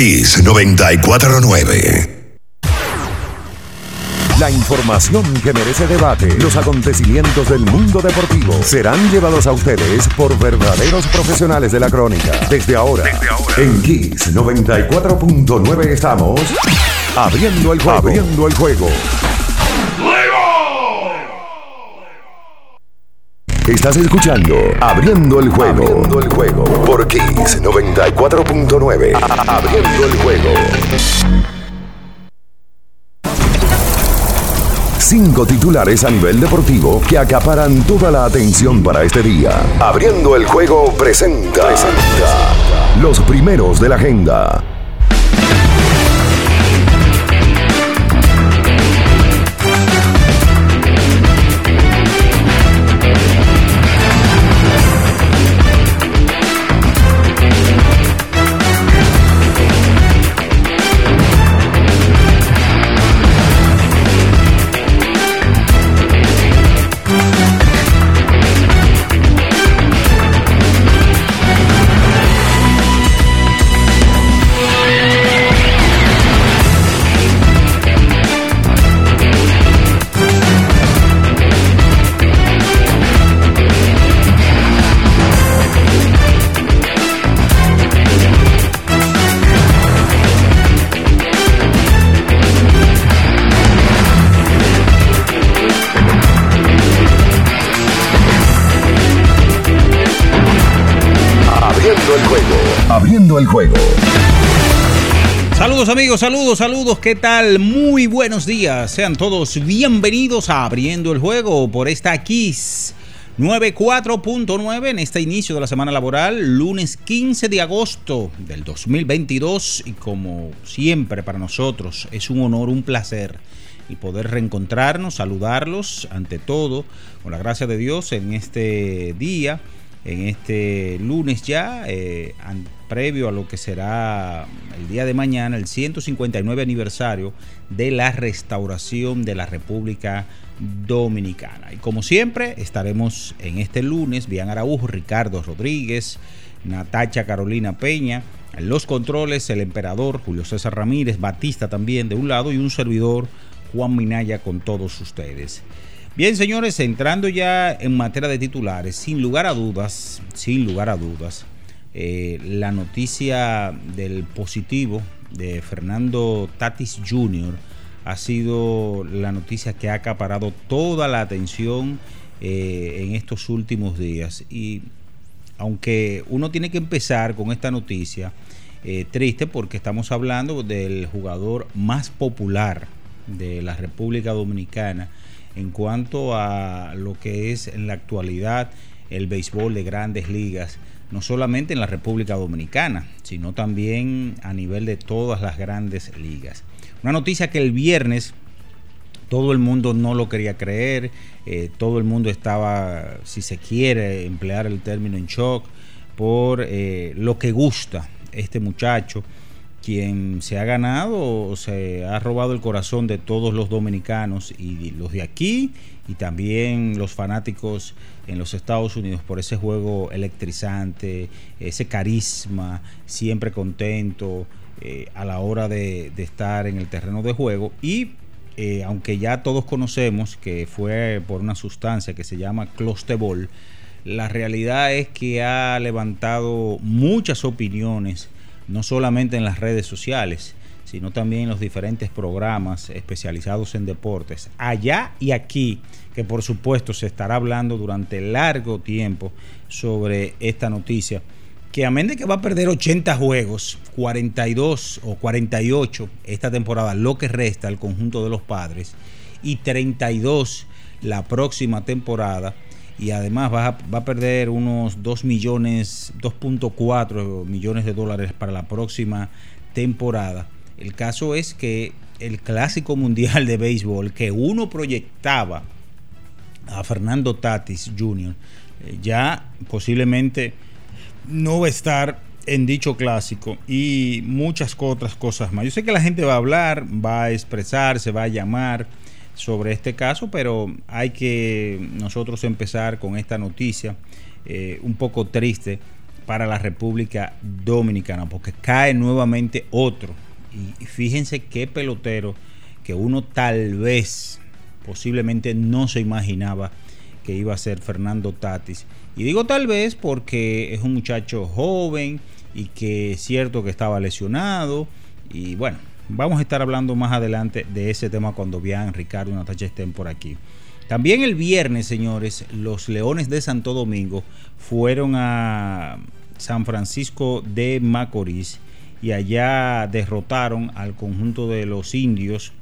Kiss 949. La información que merece debate, los acontecimientos del mundo deportivo serán llevados a ustedes por verdaderos profesionales de la crónica. Desde ahora, en Kiss 94.9 estamos abriendo el juego. Abriendo el juego. Estás escuchando Abriendo el juego. Abriendo el juego por Kiss 94.9. Abriendo el juego. Cinco titulares a nivel deportivo que acaparan toda la atención para este día. Abriendo el juego presenta, presenta los primeros de la agenda. El juego. Saludos amigos, saludos, saludos, ¿qué tal? Muy buenos días, sean todos bienvenidos a Abriendo el Juego por esta Kiss 94.9 en este inicio de la semana laboral, lunes 15 de agosto del 2022 y como siempre para nosotros es un honor, un placer el poder reencontrarnos, saludarlos ante todo, con la gracia de Dios en este día en este lunes ya, eh, an- previo a lo que será el día de mañana, el 159 aniversario de la restauración de la República Dominicana. Y como siempre, estaremos en este lunes, Bian Araújo, Ricardo Rodríguez, Natacha Carolina Peña, en los controles, el emperador Julio César Ramírez, Batista también de un lado y un servidor Juan Minaya con todos ustedes. Bien, señores, entrando ya en materia de titulares, sin lugar a dudas, sin lugar a dudas, eh, la noticia del positivo de Fernando Tatis Jr. ha sido la noticia que ha acaparado toda la atención eh, en estos últimos días. Y aunque uno tiene que empezar con esta noticia, eh, triste porque estamos hablando del jugador más popular de la República Dominicana en cuanto a lo que es en la actualidad el béisbol de grandes ligas, no solamente en la República Dominicana, sino también a nivel de todas las grandes ligas. Una noticia que el viernes todo el mundo no lo quería creer, eh, todo el mundo estaba, si se quiere emplear el término en shock, por eh, lo que gusta este muchacho, quien se ha ganado se ha robado el corazón de todos los dominicanos y los de aquí y también los fanáticos en los Estados Unidos por ese juego electrizante, ese carisma, siempre contento eh, a la hora de, de estar en el terreno de juego. Y eh, aunque ya todos conocemos que fue por una sustancia que se llama clostebol, la realidad es que ha levantado muchas opiniones, no solamente en las redes sociales, sino también en los diferentes programas especializados en deportes, allá y aquí, que por supuesto se estará hablando durante largo tiempo sobre esta noticia que amén de que va a perder 80 juegos, 42 o 48 esta temporada, lo que resta al conjunto de los padres, y 32 la próxima temporada, y además va a, perder unos 2 millones, 2.4 millones de dólares para la próxima temporada. El caso es que el clásico mundial de béisbol que uno proyectaba a Fernando Tatis Jr., eh, ya posiblemente no va a estar en dicho clásico y muchas otras cosas más. Yo sé que la gente va a hablar, va a expresarse, va a llamar sobre este caso, pero hay que nosotros empezar con esta noticia eh, un poco triste para la República Dominicana, porque cae nuevamente otro. Y fíjense qué pelotero que uno tal vez, posiblemente no se imaginaba que iba a ser Fernando Tatis. Y digo tal vez porque es un muchacho joven y que es cierto que estaba lesionado. Y bueno, vamos a estar hablando más adelante de ese tema cuando vean Ricardo y Natacha estén por aquí. También el viernes, señores, los Leones de Santo Domingo fueron a San Francisco de Macorís y allá derrotaron al conjunto de los indios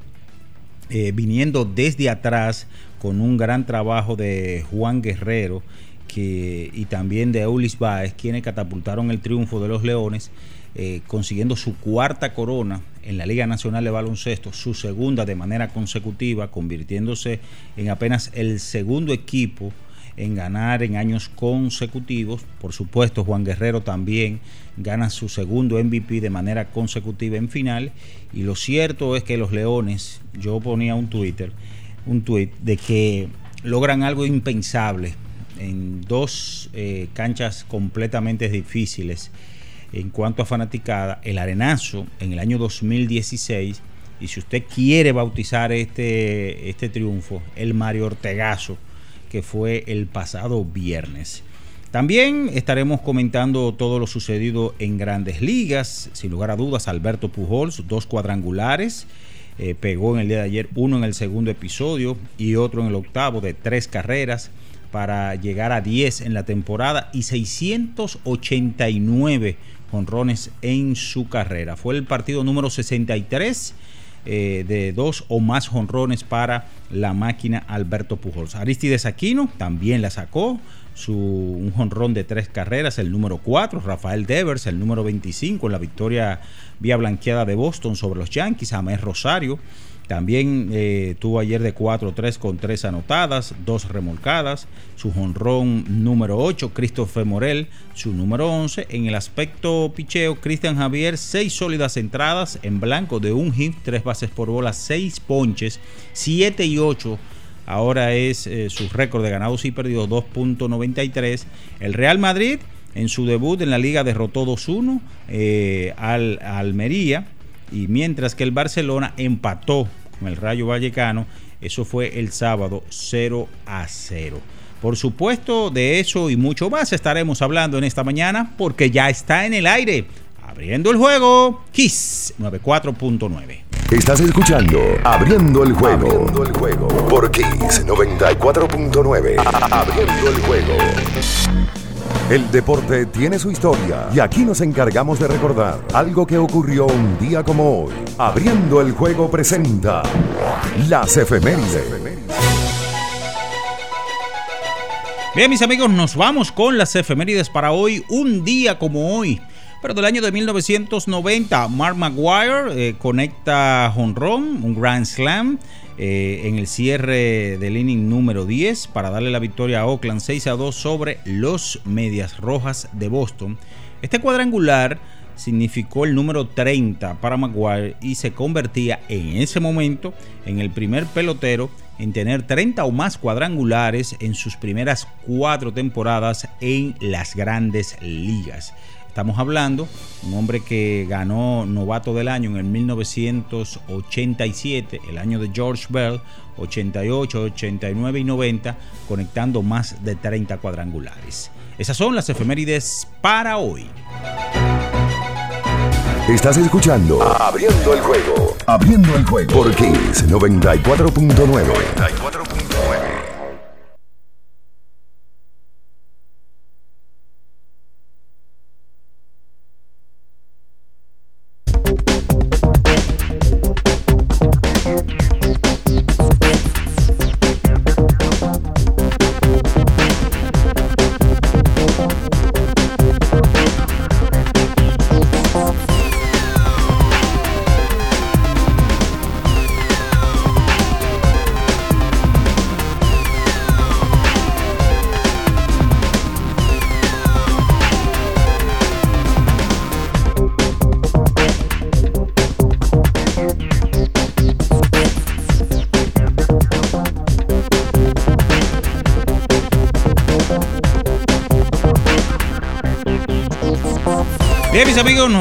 eh, viniendo desde atrás con un gran trabajo de Juan Guerrero que, y también de Eulis Baez, quienes catapultaron el triunfo de los Leones, eh, consiguiendo su cuarta corona en la Liga Nacional de Baloncesto, su segunda de manera consecutiva, convirtiéndose en apenas el segundo equipo en ganar en años consecutivos. Por supuesto, Juan Guerrero también gana su segundo MVP de manera consecutiva en final. Y lo cierto es que los Leones, yo ponía un Twitter, un tweet de que logran algo impensable en dos eh, canchas completamente difíciles en cuanto a fanaticada, el Arenazo en el año 2016, y si usted quiere bautizar este, este triunfo, el Mario Ortegazo, que fue el pasado viernes. También estaremos comentando todo lo sucedido en grandes ligas. Sin lugar a dudas, Alberto Pujols, dos cuadrangulares. Eh, pegó en el día de ayer uno en el segundo episodio y otro en el octavo de tres carreras para llegar a 10 en la temporada y 689 honrones en su carrera. Fue el partido número 63 eh, de dos o más honrones para la máquina Alberto Pujols. Aristides Aquino también la sacó. Su, un jonrón de tres carreras, el número 4, Rafael Devers, el número 25 en la victoria vía blanqueada de Boston sobre los Yankees, Amés Rosario, también eh, tuvo ayer de 4-3 con 3 anotadas, 2 remolcadas. Su jonrón número 8, Christopher Morel, su número 11. En el aspecto picheo, Cristian Javier, 6 sólidas entradas en blanco de un hit, 3 bases por bola, 6 ponches, 7 y 8. Ahora es eh, su récord de ganados y perdidos 2.93. El Real Madrid en su debut en la liga derrotó 2-1 eh, al Almería y mientras que el Barcelona empató con el Rayo Vallecano, eso fue el sábado 0 a 0. Por supuesto, de eso y mucho más estaremos hablando en esta mañana porque ya está en el aire. Abriendo el juego, Kiss 94.9. Estás escuchando Abriendo el juego. Abriendo el juego por Kiss 94.9. Abriendo el juego. El deporte tiene su historia y aquí nos encargamos de recordar algo que ocurrió un día como hoy. Abriendo el juego presenta las efemérides. Bien, mis amigos, nos vamos con las efemérides para hoy, un día como hoy. Pero del año de 1990, Mark Maguire eh, conecta honrón, un Grand Slam eh, en el cierre del inning número 10 para darle la victoria a Oakland 6 a 2 sobre los Medias Rojas de Boston. Este cuadrangular significó el número 30 para Maguire y se convertía en ese momento en el primer pelotero en tener 30 o más cuadrangulares en sus primeras cuatro temporadas en las grandes ligas. Estamos hablando, un hombre que ganó novato del año en el 1987, el año de George Bell, 88, 89 y 90, conectando más de 30 cuadrangulares. Esas son las efemérides para hoy. Estás escuchando Abriendo el juego. Abriendo el juego por Kings 94.9.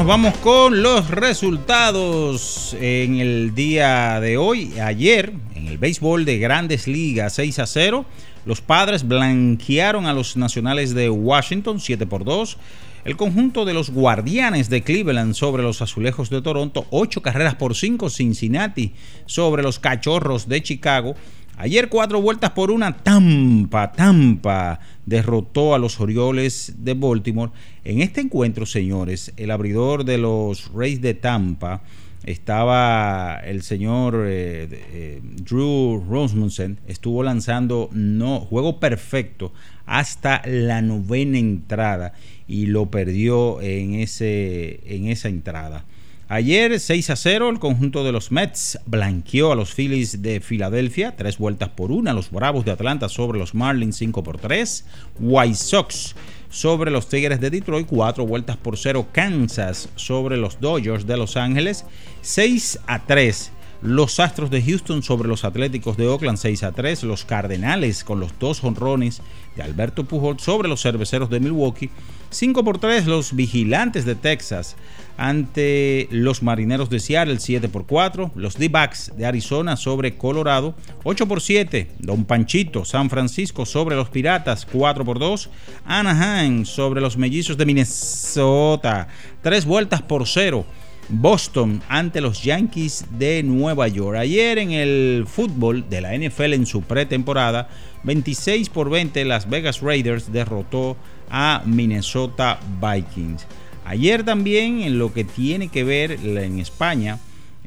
vamos con los resultados en el día de hoy. Ayer, en el béisbol de grandes ligas 6 a 0, los padres blanquearon a los nacionales de Washington 7 por 2. El conjunto de los guardianes de Cleveland sobre los azulejos de Toronto, 8 carreras por 5. Cincinnati sobre los cachorros de Chicago. Ayer cuatro vueltas por una, Tampa, Tampa derrotó a los Orioles de Baltimore. En este encuentro, señores, el abridor de los Rays de Tampa estaba el señor eh, eh, Drew Rosmussen, estuvo lanzando no juego perfecto hasta la novena entrada y lo perdió en, ese, en esa entrada. Ayer 6 a 0 el conjunto de los Mets blanqueó a los Phillies de Filadelfia, tres vueltas por una, los Bravos de Atlanta sobre los Marlins 5 por 3, White Sox sobre los Tigres de Detroit, cuatro vueltas por cero, Kansas sobre los Dodgers de Los Ángeles, 6 a 3 los Astros de Houston sobre los Atléticos de Oakland 6 a 3, los Cardenales con los dos honrones de Alberto Pujol sobre los Cerveceros de Milwaukee, 5 por 3 los Vigilantes de Texas ante los Marineros de Seattle 7 por 4, los D-Backs de Arizona sobre Colorado 8 por 7, Don Panchito San Francisco sobre los Piratas 4 por 2, Anaheim sobre los Mellizos de Minnesota 3 vueltas por 0. Boston ante los Yankees de Nueva York. Ayer en el fútbol de la NFL en su pretemporada, 26 por 20 Las Vegas Raiders derrotó a Minnesota Vikings. Ayer también en lo que tiene que ver en España,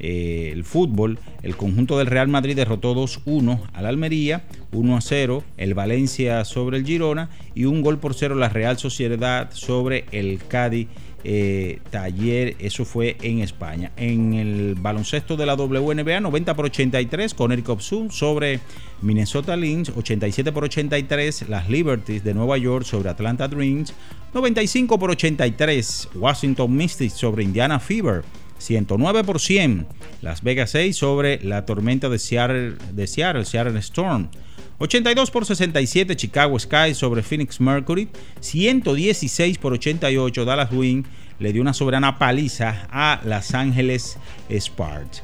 eh, el fútbol, el conjunto del Real Madrid derrotó 2-1 al Almería, 1-0 el Valencia sobre el Girona y un gol por cero la Real Sociedad sobre el Cádiz eh, taller, eso fue en España. En el baloncesto de la WNBA, 90 por 83, con Eric Obsun sobre Minnesota Lynx, 87 por 83, las Liberties de Nueva York sobre Atlanta Dreams, 95 por 83, Washington Mystics sobre Indiana Fever. 109 por 100, Las Vegas 6 sobre la tormenta de Seattle, de Seattle, Seattle Storm. 82 por 67 Chicago Sky sobre Phoenix Mercury, 116 por 88 Dallas Wing le dio una soberana paliza a Los Ángeles Sparks.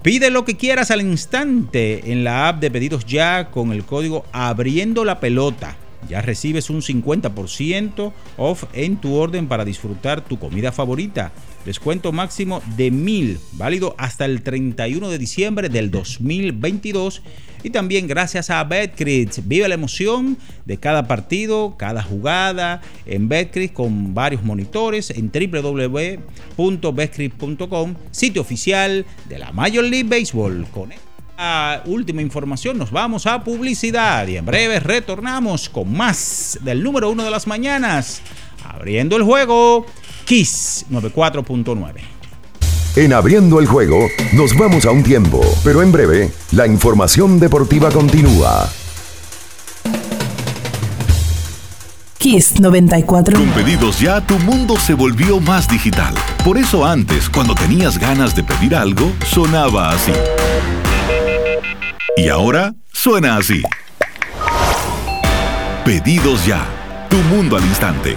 Pide lo que quieras al instante en la app de pedidos ya con el código abriendo la pelota. Ya recibes un 50% off en tu orden para disfrutar tu comida favorita. Descuento máximo de 1000, válido hasta el 31 de diciembre del 2022. Y también gracias a Betcris. Vive la emoción de cada partido, cada jugada en Betcris con varios monitores en www.betcris.com, sitio oficial de la Major League Baseball. Con esta última información nos vamos a publicidad y en breve retornamos con más del número uno de las mañanas. Abriendo el juego Kiss 94.9. En abriendo el juego, nos vamos a un tiempo, pero en breve, la información deportiva continúa. Kiss 94. Con pedidos ya, tu mundo se volvió más digital. Por eso antes, cuando tenías ganas de pedir algo, sonaba así. Y ahora suena así. Pedidos ya, tu mundo al instante.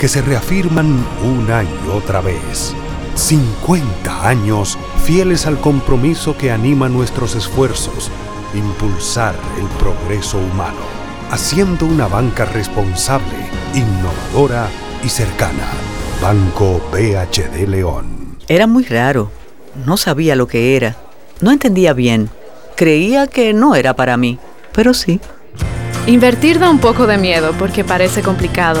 que se reafirman una y otra vez. 50 años fieles al compromiso que anima nuestros esfuerzos, impulsar el progreso humano, haciendo una banca responsable, innovadora y cercana. Banco BHD León. Era muy raro. No sabía lo que era. No entendía bien. Creía que no era para mí, pero sí. Invertir da un poco de miedo porque parece complicado,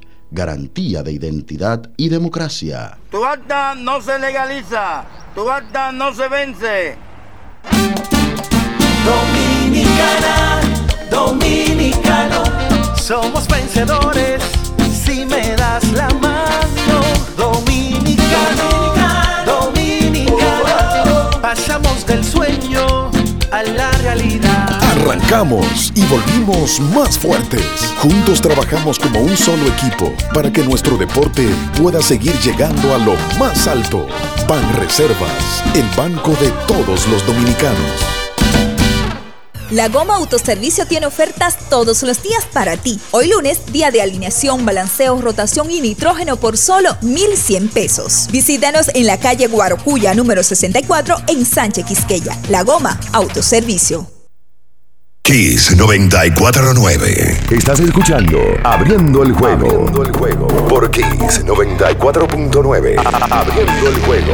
Garantía de identidad y democracia. Tu acta no se legaliza, tu acta no se vence. Dominicana, dominicano, somos vencedores si me das la mano. Dominicano, dominicano, a la realidad. Arrancamos y volvimos más fuertes. Juntos trabajamos como un solo equipo para que nuestro deporte pueda seguir llegando a lo más alto. Ban Reservas, el banco de todos los dominicanos. La Goma Autoservicio tiene ofertas todos los días para ti. Hoy lunes, día de alineación, balanceo, rotación y nitrógeno por solo 1,100 pesos. Visítanos en la calle Guarocuya, número 64, en Sánchez Quisqueya. La Goma Autoservicio. Kiss 949. Estás escuchando Abriendo el juego. Abriendo el juego. Por Kiss 94.9. Abriendo el juego.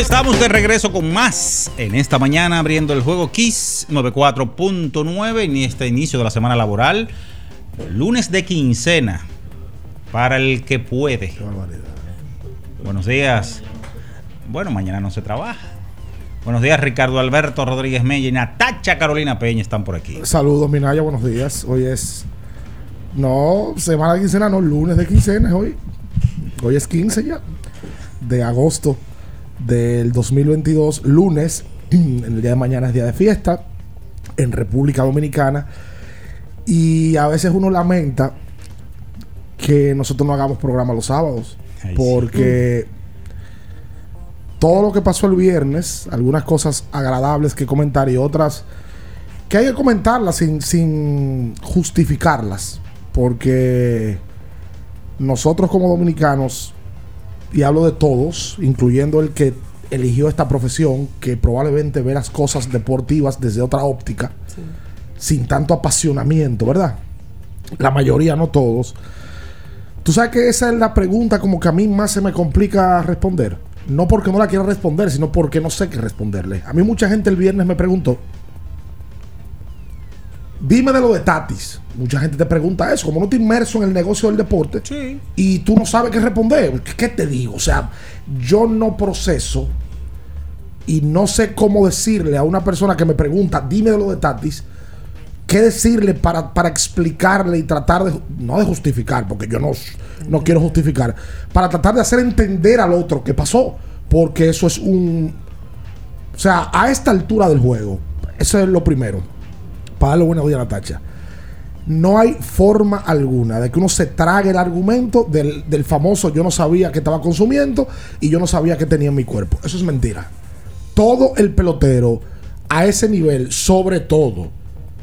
estamos de regreso con más en esta mañana abriendo el juego Kiss 94.9 en este inicio de la semana laboral. Lunes de quincena para el que puede. Buenos días. Bueno, mañana no se trabaja. Buenos días, Ricardo Alberto Rodríguez Mella y Natacha Carolina Peña están por aquí. Saludos, Minaya, buenos días. Hoy es. No, semana de quincena, no, lunes de quincena es hoy. Hoy es 15 ya. De agosto del 2022, lunes. En el día de mañana es día de fiesta. En República Dominicana. Y a veces uno lamenta que nosotros no hagamos programa los sábados. Ay, sí. porque todo lo que pasó el viernes, algunas cosas agradables que comentar y otras que hay que comentarlas sin, sin justificarlas. Porque nosotros como dominicanos, y hablo de todos, incluyendo el que eligió esta profesión, que probablemente ve las cosas deportivas desde otra óptica, sin tanto apasionamiento, ¿verdad? La mayoría, no todos. Tú sabes que esa es la pregunta como que a mí más se me complica responder. No porque no la quiera responder, sino porque no sé qué responderle. A mí mucha gente el viernes me preguntó, dime de lo de Tatis. Mucha gente te pregunta eso, como no te inmerso en el negocio del deporte y tú no sabes qué responder. ¿Qué, qué te digo? O sea, yo no proceso y no sé cómo decirle a una persona que me pregunta, dime de lo de Tatis, qué decirle para, para explicarle y tratar de, no de justificar, porque yo no, no quiero justificar, para tratar de hacer entender al otro qué pasó, porque eso es un... O sea, a esta altura del juego, eso es lo primero, para darle buena días a Natacha. No hay forma alguna de que uno se trague el argumento del, del famoso yo no sabía que estaba consumiendo y yo no sabía que tenía en mi cuerpo. Eso es mentira. Todo el pelotero a ese nivel, sobre todo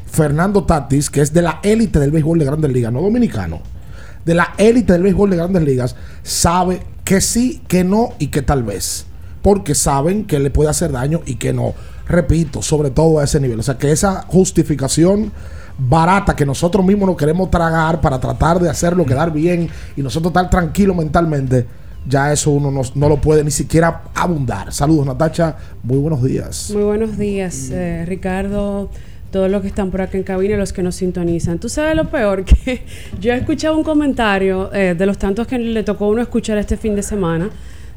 Fernando Tatis, que es de la élite del béisbol de grandes ligas, no dominicano, de la élite del béisbol de grandes ligas, sabe que sí, que no y que tal vez. Porque saben que le puede hacer daño y que no. Repito, sobre todo a ese nivel. O sea, que esa justificación barata que nosotros mismos nos queremos tragar para tratar de hacerlo quedar bien y nosotros estar tranquilos mentalmente, ya eso uno no, no lo puede ni siquiera abundar. Saludos, Natacha. Muy buenos días. Muy buenos días, eh, Ricardo. Todos los que están por acá en cabina y los que nos sintonizan. Tú sabes lo peor que yo he escuchado un comentario eh, de los tantos que le tocó a uno escuchar este fin de semana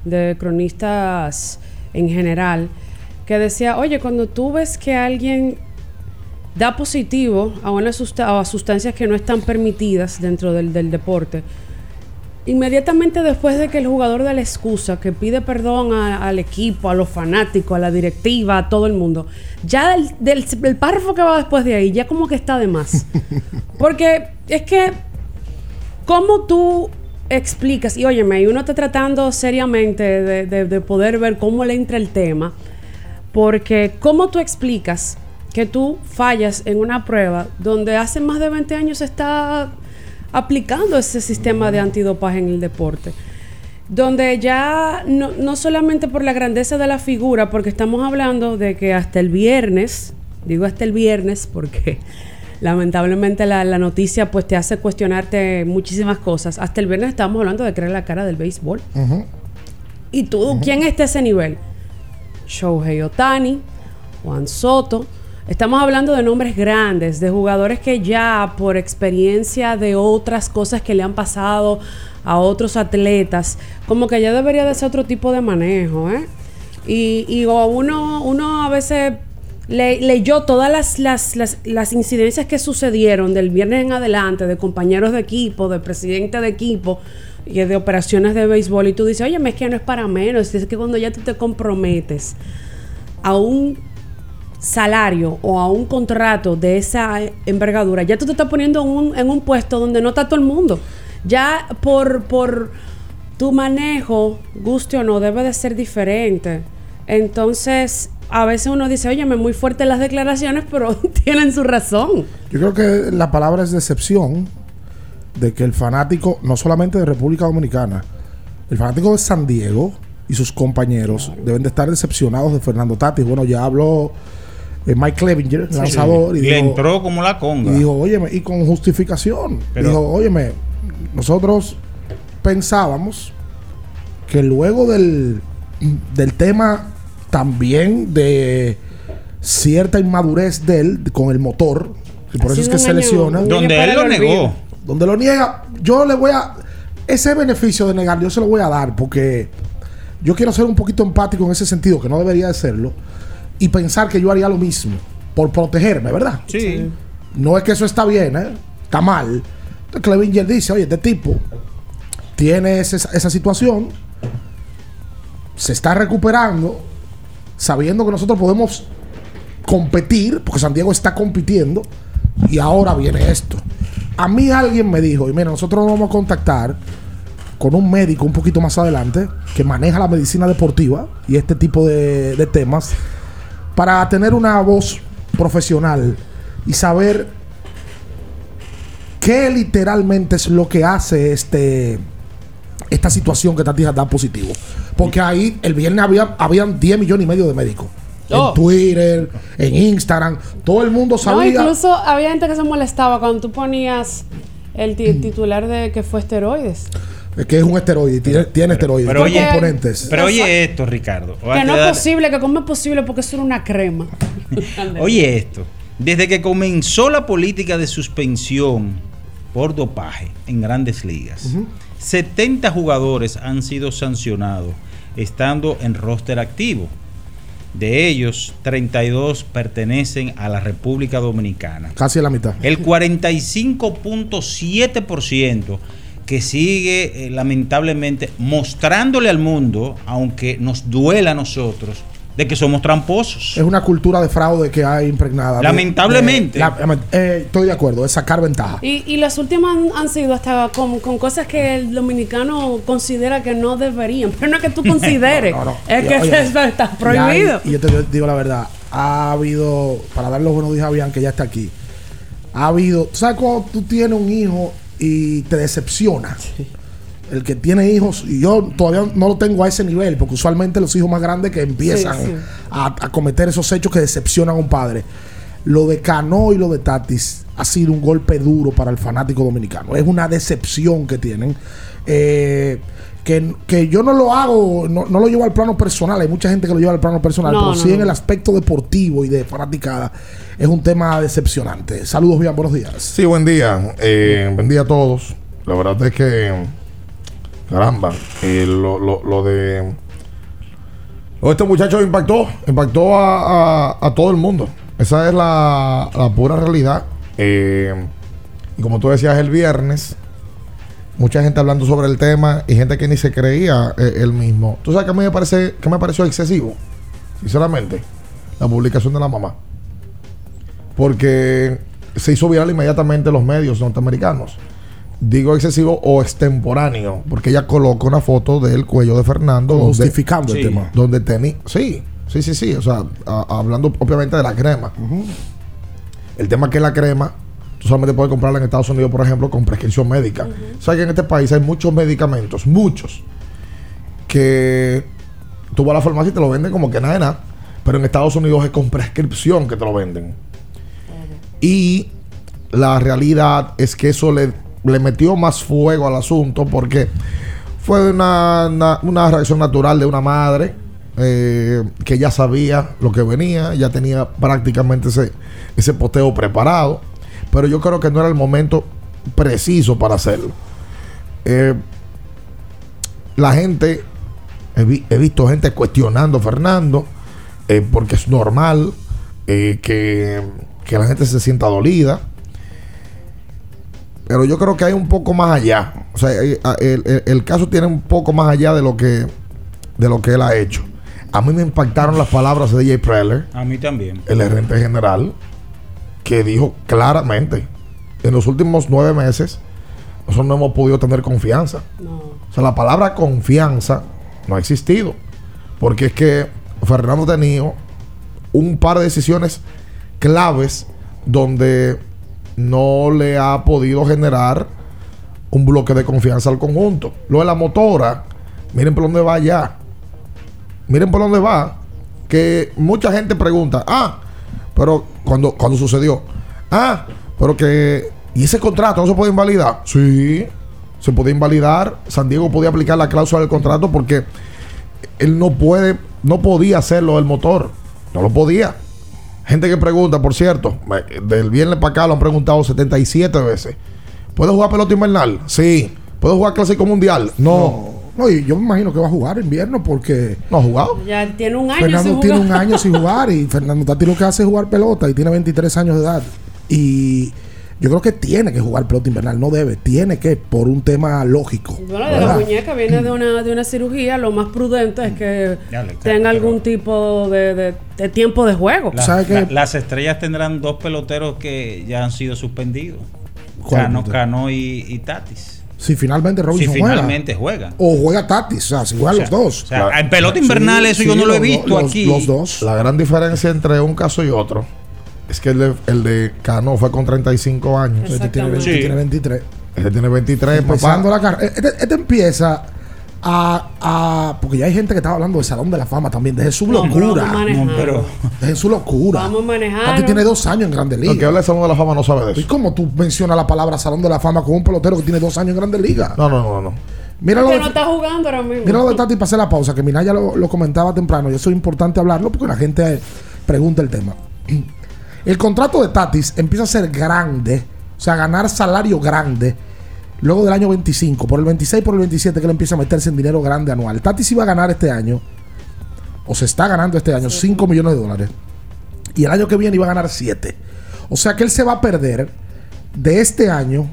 de cronistas en general que decía, oye, cuando tú ves que alguien da positivo a, una a sustancias que no están permitidas dentro del, del deporte, inmediatamente después de que el jugador da la excusa, que pide perdón a- al equipo, a los fanáticos, a la directiva, a todo el mundo, ya del, del- el párrafo que va después de ahí, ya como que está de más. Porque es que, ¿cómo tú explicas? Y óyeme, y uno está tratando seriamente de, de- de poder ver cómo le entra el tema, porque ¿cómo tú explicas que tú fallas en una prueba donde hace más de 20 años se está aplicando ese sistema de antidopaje en el deporte? Donde ya no, no solamente por la grandeza de la figura, porque estamos hablando de que hasta el viernes, digo hasta el viernes porque lamentablemente la, la noticia pues te hace cuestionarte muchísimas cosas. Hasta el viernes estamos hablando de crear la cara del béisbol. ¿Y tú quién está a ese nivel? Shohei Otani, Juan Soto. Estamos hablando de nombres grandes, de jugadores que ya por experiencia de otras cosas que le han pasado a otros atletas, como que ya debería de ser otro tipo de manejo, ¿eh? Y, y uno, uno a veces le- leyó todas las, las, las, las incidencias que sucedieron del viernes en adelante, de compañeros de equipo, de presidente de equipo y de operaciones de béisbol, y tú dices, oye, es que no es para menos, es que cuando ya tú te comprometes a un salario o a un contrato de esa envergadura, ya tú te estás poniendo en un, en un puesto donde no está todo el mundo. Ya por, por tu manejo, guste o no, debe de ser diferente. Entonces, a veces uno dice, oye, muy fuertes las declaraciones, pero tienen su razón. Yo creo que la palabra es decepción de que el fanático, no solamente de República Dominicana, el fanático de San Diego y sus compañeros deben de estar decepcionados de Fernando Tatis. Bueno, ya habló eh, Mike Clevinger, Sí. lanzador, y Le dijo, entró como la conga. y dijo, óyeme, y con justificación. Pero- dijo, óyeme, nosotros pensábamos que luego del, del tema también de cierta inmadurez de él con el motor, y por eso es que se año- lesiona. un Donde él lo negó. Donde lo niega, yo le voy a. Ese beneficio de negar, yo se lo voy a dar porque yo quiero ser un poquito empático en ese sentido, que no debería de serlo, y pensar que yo haría lo mismo por protegerme, ¿verdad? Sí. No es que eso está bien, ¿eh? Está mal. Entonces Clevinger dice, oye, este tipo tiene ese- esa situación, se está recuperando, sabiendo que nosotros podemos competir, porque San Diego está compitiendo, y ahora viene esto. A mí alguien me dijo, y mira, nosotros nos vamos a contactar con un médico un poquito más adelante, que maneja la medicina deportiva y este tipo de, temas, para tener una voz profesional y saber qué literalmente es lo que hace este esta situación que Tati da positivo. Porque ahí el viernes había, habían 10 millones y medio de médicos. Oh. En Twitter, en Instagram, todo el mundo No, sabía. incluso había gente que se molestaba cuando tú ponías el ti- titular de que fue esteroides. que es un esteroide, tiene, tiene esteroides, pero tiene oye- componentes. Pero oye esto, Ricardo. Que no es posible, que cómo es posible porque eso era una crema. Oye esto. Desde que comenzó la política de suspensión por dopaje en grandes ligas, 70 jugadores han sido sancionados estando en roster activo. De ellos, 32 pertenecen a la República Dominicana. Casi la mitad. El 45.7% que sigue eh, lamentablemente mostrándole al mundo, aunque nos duela a nosotros, de que somos tramposos. Es una cultura de fraude que hay impregnada. Lamentablemente. la- eh, estoy de acuerdo, es sacar ventaja. Y, y las últimas han, han sido hasta con, con cosas que el dominicano considera que no deberían. Pero no es que tú consideres, No, no. es que Oye, eso está prohibido. Y, y yo te digo la verdad, ha habido, para dar los buenos días a Bian, que ya está aquí, ha habido, ¿tú ¿sabes cuando tú tienes un hijo y te decepciona? El que tiene hijos, y yo todavía no lo tengo a ese nivel, porque usualmente los hijos más grandes que empiezan Sí, sí. A, a cometer esos hechos que decepcionan a un padre. Lo de Cano y lo de Tatis ha sido un golpe duro para el fanático dominicano. Es una decepción que tienen. Eh, que, que yo no lo hago, no, no lo llevo al plano personal. Hay mucha gente que lo lleva al plano personal, No, pero no, sí en el aspecto deportivo y de fanaticada es un tema decepcionante. Saludos, bien, buenos días. Sí, buen día. Eh, buen día a todos. La verdad es que, caramba, eh, lo, lo, lo de... De este muchacho impactó, impactó a, a- todo el mundo. Esa es la, la pura realidad. Eh, y como tú decías el viernes, mucha gente hablando sobre el tema y gente que ni se creía eh, él mismo. ¿Tú sabes que a mí me, parece, que me pareció excesivo? Sinceramente, la publicación de la mamá porque se hizo viral inmediatamente en los medios norteamericanos. Digo excesivo o extemporáneo, porque ella colocó una foto del cuello de Fernando. Donde- justificando el Sí. tema. Donde tenía. Sí, sí, sí, sí. O sea, a- hablando obviamente de la crema. El tema es que la crema, tú solamente puedes comprarla en Estados Unidos, por ejemplo, con prescripción médica. ¿Sabes que en este país hay muchos medicamentos, muchos, que tú vas a la farmacia y te lo venden como que nada de nada, pero en Estados Unidos es con prescripción que te lo venden. Y la realidad es que eso le, le metió más fuego al asunto porque fue una, una- reacción natural de una madre eh, que ya sabía lo que venía, ya tenía prácticamente ese, ese posteo preparado, pero yo creo que no era el momento preciso para hacerlo. Eh, la gente, he, vi- he visto gente cuestionando a Fernando, eh, porque es normal que, que la gente se sienta dolida. Pero yo creo que hay un poco más allá. O sea, el, el- el caso tiene un poco más allá de lo que de lo que él ha hecho. A mí me impactaron las palabras de Jay Preller, A mí también. el gerente general, que dijo claramente, en los últimos nueve meses, nosotros no hemos podido tener confianza. O sea, la palabra confianza no ha existido. Porque es que Fernando ha tenido un par de decisiones claves donde no le ha podido generar un bloque de confianza al conjunto. Lo de la motora, miren por dónde va ya. Miren por dónde va. Que mucha gente pregunta, ah, pero cuando, cuando sucedió, ah, pero que, ¿y ese contrato no se puede invalidar? Sí, se puede invalidar. San Diego podía aplicar la cláusula del contrato porque él no puede, no podía hacerlo del motor. No lo podía. Gente que pregunta, por cierto, me- del viernes para acá lo han preguntado 77 veces. ¿Puedo jugar pelota invernal? Sí. ¿Puedo jugar clásico mundial? No. No, y yo me imagino que va a jugar invierno porque. ¿No ha jugado? Ya tiene un año Fernando sin tiene jugar. un año sin jugar y Fernando Tati lo que hace es jugar pelota y tiene 23 años de edad. Y yo creo que tiene que jugar pelota invernal, no debe, tiene que, por un tema lógico. Bueno, de la ¿verdad? muñeca viene de una, de una cirugía, lo más prudente es que tenga algún tipo de, de- de tiempo de juego. La- la- las estrellas tendrán dos peloteros que ya han sido suspendidos. ¿Cuál Cano? Cano y, y Tatis. Si finalmente Robinson Si juega. finalmente juega. O juega Tatis, o sea, si juegan O sea, los dos. o sea, en pelota invernal eso yo no lo he visto los- aquí. Los dos. La gran diferencia entre un caso y otro es que el de, el de Cano fue con 35 años. Este tiene, este tiene 23. Este tiene 23, Empezando la carrera. Este, este empieza a, a- Porque ya hay gente que estaba hablando del Salón de la Fama también. Deje su No, locura. vamos a manejarlo. No, pero- Deje su locura. Vamos a manejarlo. Tati tiene dos años en Grandes Ligas. El que habla de Salón de la Fama no sabe de eso. ¿Y cómo tú mencionas la palabra Salón de la Fama con un pelotero que tiene dos años en Grandes Ligas? No, no, no, no. Mira lo que de, no está jugando ahora mismo. mira lo de Tati para hacer la pausa, que Minaya lo, lo comentaba temprano y eso es importante hablarlo porque la gente eh, pregunta el tema. El contrato de Tatis empieza a ser grande, o sea, ganar salario grande, luego del año 25, por el 26, por el 27 que él empieza a meterse en dinero grande anual. Tatis iba a ganar este año o se está ganando este año 5 millones de dólares. Y el año que viene iba a ganar 7. O sea que él se va a perder de este año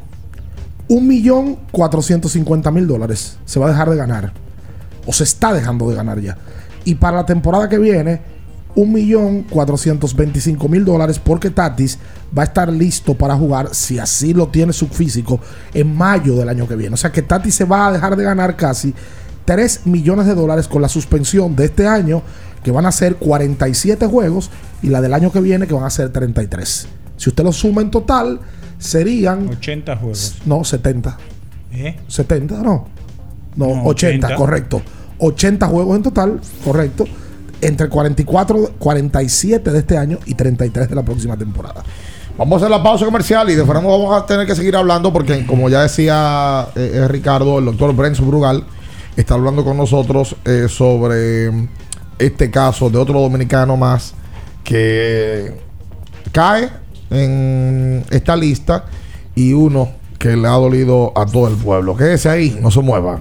1.450.000 dólares. Se va a dejar de ganar. O se está dejando de ganar ya. Y para la temporada que viene, 1.425.000 dólares porque Tatis va a estar listo para jugar, si así lo tiene su físico, en mayo del año que viene. O sea que Tatis se va a dejar de ganar casi 3 millones de dólares con la suspensión de este año, que van a ser 47 juegos, y la del año que viene, que van a ser 33. Si usted lo suma en total, serían... 80 juegos. No, 70. ¿Eh? 70, no. No, No, 80, 80. correcto. 80 juegos en total, correcto. Entre 44, 47 de este año y 33 de la próxima temporada. Vamos a hacer la pausa comercial y de Fernando vamos a tener que seguir hablando porque, como ya decía eh, eh, Ricardo, el doctor Brenzo Brugal está hablando con nosotros eh, sobre este caso de otro dominicano más que cae en esta lista y uno que le ha dolido a todo el pueblo. Quédese ahí, no se mueva.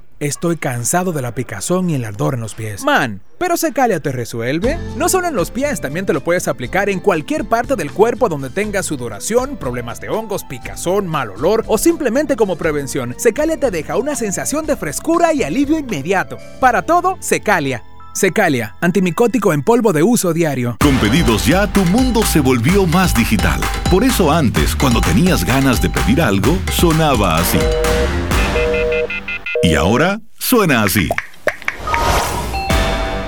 estoy cansado de la picazón y el ardor en los pies. Man, pero Secalia te resuelve. No solo en los pies, también te lo puedes aplicar en cualquier parte del cuerpo donde tengas sudoración, problemas de hongos, picazón, mal olor o simplemente como prevención. Secalia te deja una sensación de frescura y alivio inmediato. Para todo, Secalia. Secalia, antimicótico en polvo de uso diario. Con pedidos ya, tu mundo se volvió más digital. Por eso antes, cuando tenías ganas de pedir algo, sonaba así. Y ahora suena así.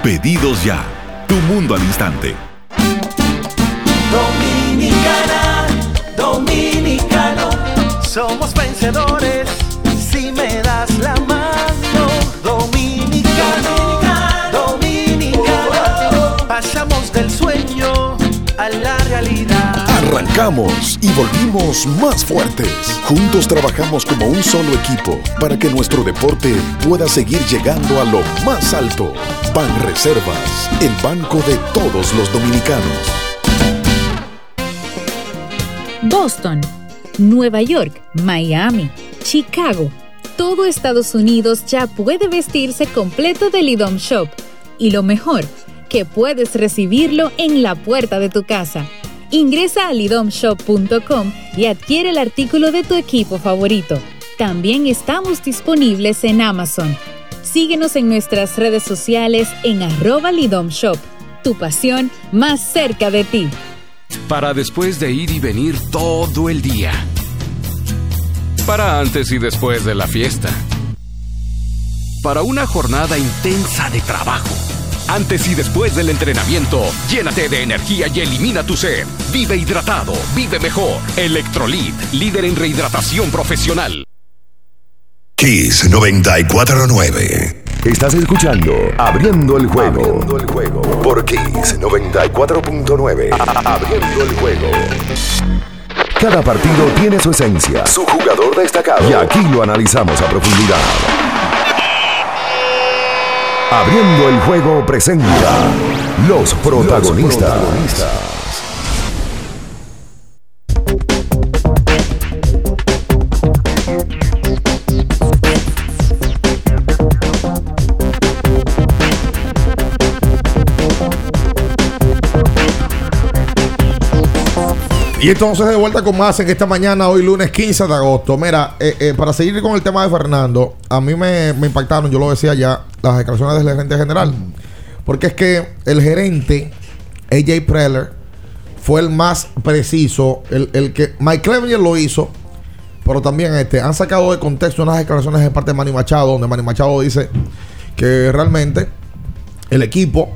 Pedidos ya. Tu mundo al instante. Dominicana, dominicano, somos vencedores si me das la mano. Dominicano, dominicano, pasamos del sueño a la realidad. Arrancamos y volvimos más fuertes. Juntos trabajamos como un solo equipo para que nuestro deporte pueda seguir llegando a lo más alto. Ban Reservas, el banco de todos los dominicanos. Boston, Nueva York, Miami, Chicago. todo Estados Unidos ya puede vestirse completo del IDOM Shop. Y lo mejor, que puedes recibirlo en la puerta de tu casa. Ingresa a lidomshop.com y adquiere el artículo de tu equipo favorito. También estamos disponibles en Amazon. Síguenos en nuestras redes sociales en arroba lidomshop. Tu pasión más cerca de ti. Para después de ir y venir todo el día. Para antes y después de la fiesta. Para una jornada intensa de trabajo. Antes y después del entrenamiento, llénate de energía y elimina tu sed. Vive hidratado, vive mejor. Electrolit, líder en rehidratación profesional. Kiss 949. Estás escuchando Abriendo el juego. Abriendo el juego. Por Kiss 94.9. Abriendo el juego. Cada partido tiene su esencia, su jugador destacado. Y aquí lo analizamos a profundidad. Abriendo el juego presenta los protagonistas. Y entonces de vuelta con más en esta mañana, hoy lunes 15 de agosto. Mira, eh, eh, para seguir con el tema de Fernando, a mí me, me impactaron, yo lo decía ya, las declaraciones del gerente general. Porque es que el gerente, AJ Preller, fue el más preciso, el, el que Mike Clevenger lo hizo, pero también este, han sacado de contexto unas declaraciones de parte de Manny Machado, donde Manny Machado dice que realmente el equipo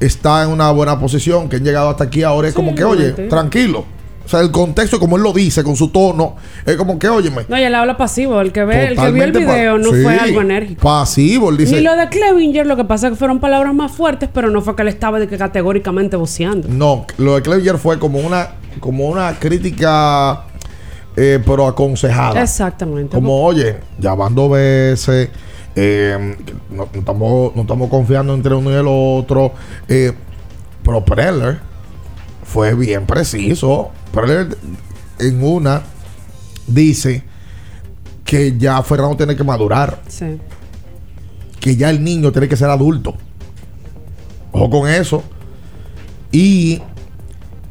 está en una buena posición, que han llegado hasta aquí ahora. Es como que, oye, tranquilo. O sea, el contexto, como él lo dice, con su tono, es como que, óyeme. No, y él habla pasivo. El que ve, el que vio el video no Sí, fue algo enérgico. Pasivo, él dice. Ni lo de Clevinger, lo que pasa es que fueron palabras más fuertes, pero no fue que él estaba de que categóricamente voceando. No, lo de Clevenger fue como una, como una crítica, eh, pero aconsejada. Exactamente. Como, oye, ya van dos veces, eh, no, no estamos, no estamos confiando entre uno y el otro. eh, pero Preller fue bien preciso. Preller en una dice que ya Fernando tiene que madurar, Sí. que ya el niño tiene que ser adulto. Ojo con eso. Y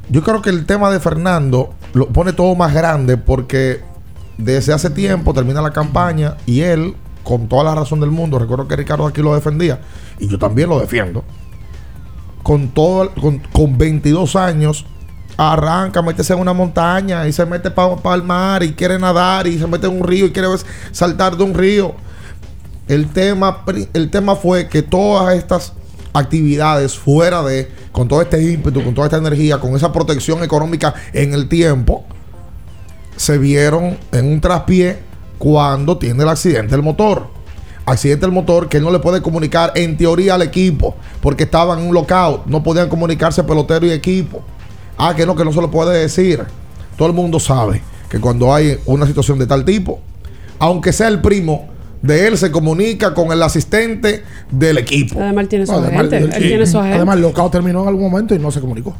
yo creo que el tema de Fernando lo pone todo más grande porque desde hace tiempo termina la campaña y él, con toda la razón del mundo, recuerdo que Ricardo aquí lo defendía y yo también lo defiendo. Con todo, con, con 22 años, arranca, métese en una montaña y se mete para el mar y quiere nadar y se mete en un río y quiere saltar de un río. El tema, el tema fue que todas estas actividades fuera de, con todo este ímpetu, con toda esta energía, con esa protección económica en el tiempo, se vieron en un traspié cuando tiene el accidente del motor. Accidente del motor que él no le puede comunicar en teoría al equipo porque estaban en un lockout, no podían comunicarse pelotero y equipo. Ah, que no, que no se lo puede decir. Todo el mundo sabe que cuando hay una situación de tal tipo, aunque sea el primo de él, se comunica con el asistente del equipo. Además, él tiene su No, además, agente. él- Él tiene su agente. Además, el locao terminó en algún momento y no se comunicó.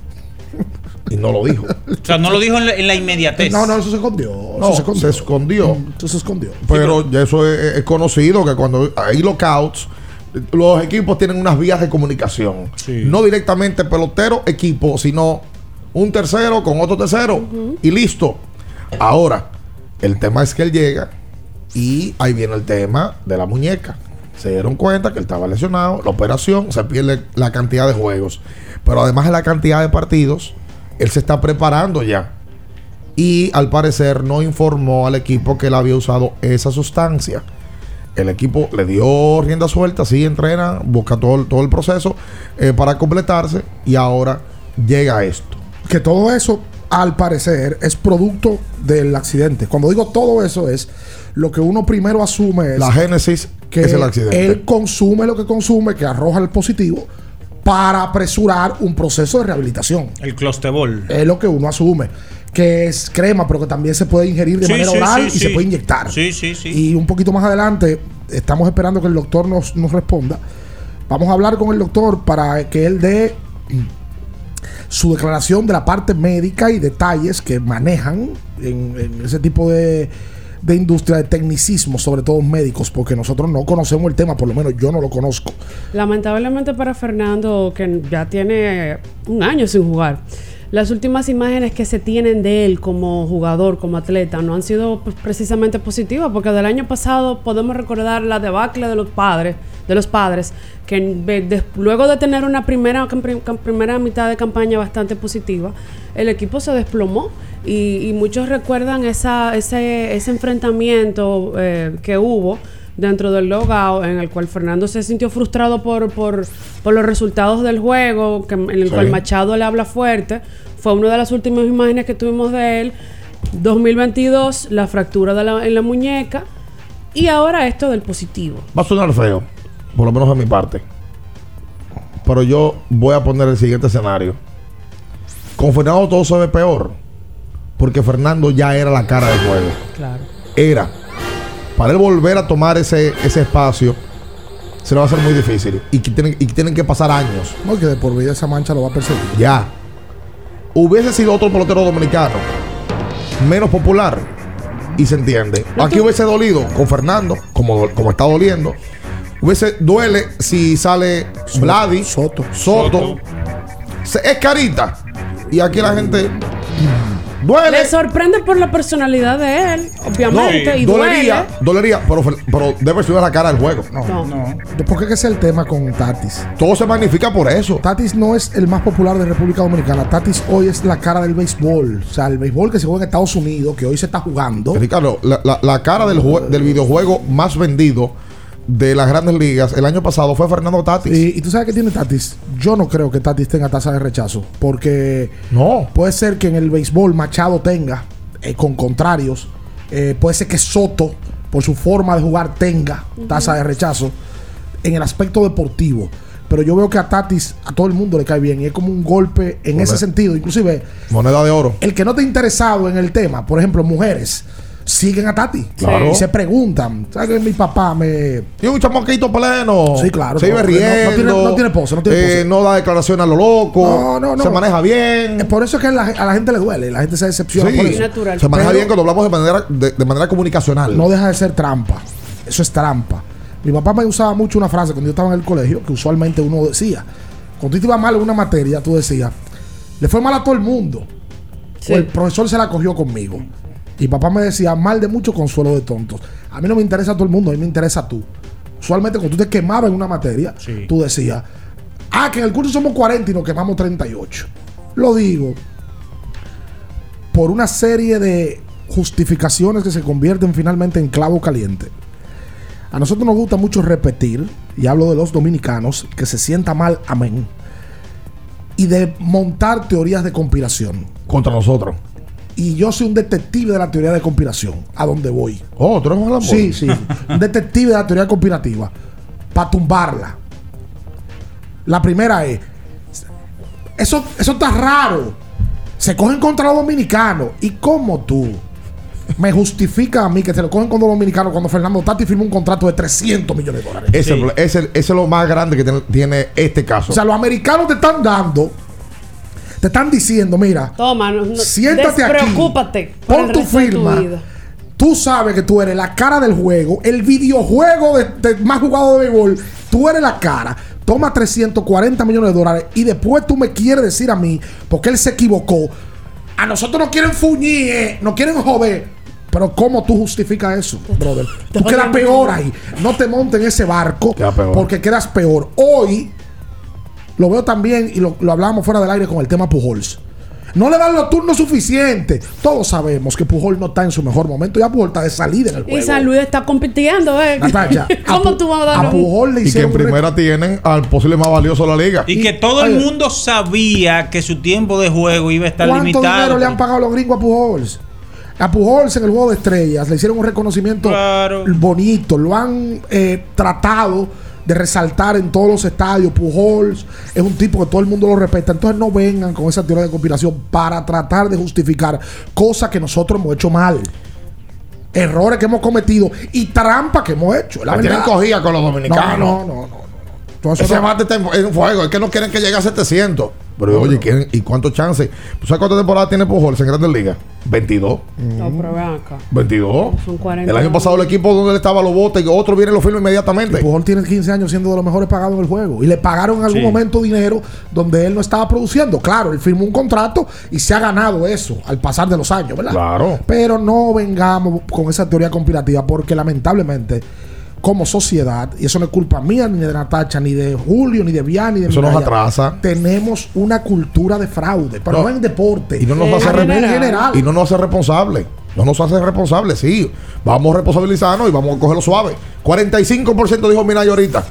Y no lo dijo. O sea, no lo dijo en la, en la inmediatez. No, no, eso se escondió. No, eso se escondió. Eso se escondió. Pero ya eso es, es conocido que cuando hay lockouts, los equipos tienen unas vías de comunicación. No directamente pelotero, equipo, sino un tercero con otro tercero y listo. Ahora, el tema es que él llega y ahí viene el tema de la muñeca. Se dieron cuenta que él estaba lesionado, la operación, se pierde la cantidad de juegos. Pero además de la cantidad de partidos, él se está preparando ya. Y al parecer no informó al equipo que él había usado esa sustancia. El equipo le dio rienda suelta, sí entrena, busca todo, el- todo el proceso eh, para completarse y ahora llega esto. Que todo eso, al parecer, es producto del accidente. Cuando digo todo eso, es lo que uno primero asume es La génesis que es el accidente. él consume lo que consume, que arroja el positivo, para apresurar un proceso de rehabilitación. El clostebol. Es lo que uno asume. Que es crema, pero que también se puede ingerir de Sí, manera sí, oral sí, y se puede inyectar. Sí, sí, sí. Y un poquito más adelante, estamos esperando que el doctor nos, nos responda. Vamos a hablar con el doctor para que él dé mm, su declaración de la parte médica y detalles que manejan en, en ese tipo de, de industria, de tecnicismo, sobre todo médicos, porque nosotros no conocemos el tema, por lo menos yo no lo conozco. Lamentablemente para Fernando, que ya tiene un año sin jugar, las últimas imágenes que se tienen de él como jugador, como atleta, no han sido pues, precisamente positivas, porque del año pasado podemos recordar la debacle de los padres, de los padres, que luego de tener una primera, primera mitad de campaña bastante positiva, el equipo se desplomó y, muchos recuerdan esa, ese, ese enfrentamiento eh, que hubo dentro del logout en el cual Fernando se sintió frustrado por, por, por los resultados del juego, que, en el cual Machado le habla fuerte. Fue una de las últimas imágenes que tuvimos de él. 2022, la fractura de la, en la muñeca. Y ahora esto del positivo. Va a sonar feo, por lo menos de mi parte. Pero yo voy a poner el siguiente escenario. Con Fernando todo se ve peor. Porque Fernando ya era la cara del juego. Claro. Era para él volver a tomar ese, ese espacio, se le va a hacer muy difícil. Y que tienen, y tienen que pasar años. No, que de por vida esa mancha lo va a perseguir. Ya. Hubiese sido otro pelotero dominicano, menos popular. Y se entiende. Aquí hubiese dolido con Fernando, como, como está doliendo. Hubiese duele si sale Vladi, Soto. Soto. Es carita. Y aquí la gente le sorprende por la personalidad de él, obviamente. y dolería, dolería, pero, pero debe ser la cara del juego. No, no. ¿Por qué es el tema con Tatis? Todo se magnifica por eso. Tatis no es el más popular de República Dominicana. Tatis hoy es la cara del béisbol. O sea, el béisbol que se juega en Estados Unidos, que hoy se está jugando. Ricardo, la, la, cara del, del videojuego más vendido de las grandes ligas el año pasado fue Fernando Tatis. Y, tú sabes que tiene Tatis. Yo no creo que Tatis tenga tasa de rechazo. Porque no. puede ser que en el béisbol Machado tenga, eh, con contrarios. Eh, puede ser que Soto, por su forma de jugar, tenga tasa de rechazo. En el aspecto deportivo. Pero yo veo que a Tatis a todo el mundo le cae bien. Y es como un golpe en ese sentido. Inclusive. Moneda de oro. El que no esté interesado en el tema, por ejemplo, mujeres siguen a Tati. Claro. Y se preguntan. ¿Sabes que mi papá me. Tiene un chamaquito pleno. Sí, claro. Se no, riendo. No, tiene, no tiene pose, no tiene pose. Eh, no da declaración a lo loco. No, no, no. Se maneja bien. Por eso es que a la, gente le duele. La gente se decepciona sí, por eso. Natural. Se maneja bien cuando hablamos de manera, de, manera comunicacional. No deja de ser trampa. Eso es trampa. Mi papá me usaba mucho una frase cuando yo estaba en el colegio que usualmente uno decía. Cuando tú te iba mal en una materia, tú decías, le fue mal a todo el mundo. O el profesor se la cogió conmigo. Y papá me decía, mal de mucho consuelo de tontos. A mí no me interesa todo el mundo, a mí me interesa tú. Usualmente cuando tú te quemabas en una materia, tú decías, ah, que en el curso somos 40 y nos quemamos 38. Lo digo por una serie de justificaciones que se convierten finalmente en clavo caliente. A nosotros nos gusta mucho repetir, y hablo de los dominicanos, que se sienta mal, amén. Y de montar teorías de conspiración. Contra nosotros y yo soy un detective de la teoría de conspiración. ¿A dónde voy? Oh, tú eres un Sí, sí. un detective de la teoría conspirativa. Para tumbarla. La primera es. Eso, eso está raro. Se cogen contra los dominicanos. ¿Y cómo tú me justifica a mí que se lo cogen contra los dominicanos cuando Fernando Tati firma un contrato de 300 millones de dólares? Ese, ese es lo más grande que tiene este caso. O sea, los americanos te están dando te están diciendo, mira, Toma, siéntate aquí, pon tu firma. Tú sabes que tú eres la cara del juego, el videojuego de, más jugado de béisbol. Tú eres la cara. Toma 340 millones de dólares y después tú me quieres decir a mí, porque él se equivocó. A nosotros nos quieren fuñir, eh, nos quieren joder. Pero ¿cómo tú justificas eso, brother? Tú quedas peor ahí. No te montes en ese barco porque quedas peor. Hoy lo veo también, y lo, lo hablábamos fuera del aire con el tema Pujols. No le dan los turnos suficientes. Todos sabemos que Pujol no está en su mejor momento. Ya Pujol está de salida en el juego. Y San Luis está compitiendo, ¿eh? ¿Cómo tú vas a dar a Pujol le Y que en primera tienen al posible más valioso de la liga. Y, que todo el mundo sabía que su tiempo de juego iba a estar limitado. ¿Cuánto dinero le han pagado los gringos a Pujols? A Pujols en el juego de estrellas le hicieron un reconocimiento bonito. Lo han eh, tratado de resaltar en todos los estadios. Pujols es un tipo que todo el mundo lo respeta. Entonces no vengan con esa teoría de conspiración para tratar de justificar cosas que nosotros hemos hecho mal. Errores que hemos cometido y trampas que hemos hecho. La, tienen con los dominicanos. No, no, no. no, Ese mate está en fuego. Es que no quieren que llegue a 700. Pero oye, ¿quién- ¿y cuántos chances? ¿Tú sabes cuántas temporadas tiene Pujols en Grandes Ligas? 22. No, pero ven acá. 22. Son 40 El año pasado el equipo donde él estaba lo bota y otro viene y lo firma inmediatamente. Pujol tiene 15 años siendo de los mejores pagados en el juego. Y le pagaron en algún Sí. momento dinero donde él no estaba produciendo. Claro, él firmó un contrato y se ha ganado eso al pasar de los años, ¿verdad? Claro. Pero no vengamos con esa teoría conspirativa porque lamentablemente como sociedad, y eso no es culpa mía, ni de Natacha, ni de Julio, ni de Vian, ni de Eso nos atrasa. Tenemos una cultura de fraude, pero no, No. en deporte. Y no nos hace a nivel re- general. Y no nos hace responsable. No nos hace responsable, sí. Vamos a responsabilizarnos y vamos a cogerlo suave. 45% dijo Minayo ahorita.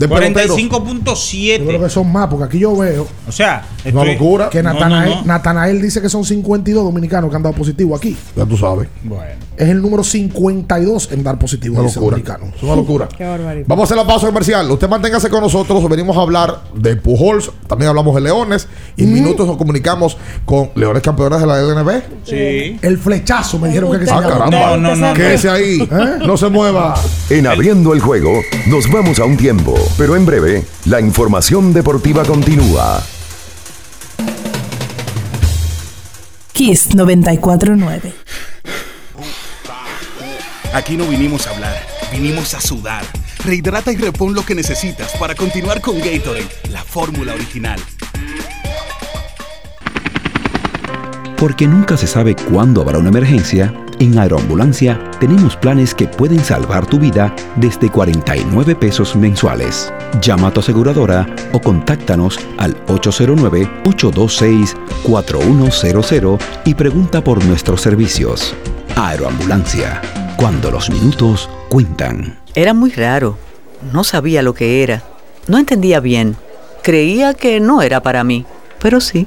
De peloteros. 45.7. Yo creo que son más, porque aquí yo veo. O sea, Una locura. Que Natanael, no, no. Natanael dice que son 52 dominicanos que han dado positivo aquí. Ya tú sabes. Bueno. Es el número 52 en dar positivo Una locura. dominicano. Es una locura. Qué barbaridad. Vamos a hacer la pausa comercial. Usted manténgase con nosotros. Venimos a hablar de Pujols. También hablamos de Leones. Y en minutos nos comunicamos con Leones campeones de la LNB. Sí. El flechazo me dijeron que, que se Ah, caramba. No, no, no, Quédese ahí. ¿Eh? No se mueva. En abriendo el juego, nos vamos a un tiempo, pero en breve, la información deportiva continúa. Kiss 949. Aquí no vinimos a hablar, vinimos a sudar. Rehidrata y repon lo que necesitas para continuar con Gatorade, la fórmula original. Porque nunca se sabe cuándo habrá una emergencia, en Aeroambulancia tenemos planes que pueden salvar tu vida desde 49 pesos mensuales. Llama a tu aseguradora o contáctanos al 809-826-4100 y pregunta por nuestros servicios. Aeroambulancia, cuando los minutos cuentan. Era muy raro. No sabía lo que era. No entendía bien. Creía que no era para mí, pero sí.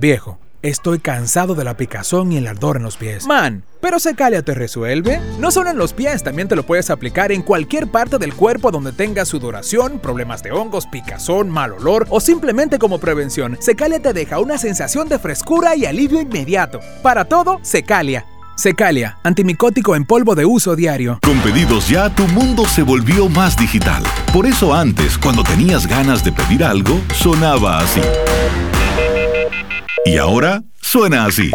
Viejo, estoy cansado de la picazón y el ardor en los pies. Man, pero Secalia te resuelve. No solo en los pies, también te lo puedes aplicar en cualquier parte del cuerpo donde tengas sudoración, problemas de hongos, picazón, mal olor o simplemente como prevención. Secalia te deja una sensación de frescura y alivio inmediato. Para todo, Secalia. Secalia, antimicótico en polvo de uso diario. Con pedidos ya, tu mundo se volvió más digital. Por eso antes, cuando tenías ganas de pedir algo, sonaba así. Y ahora suena así.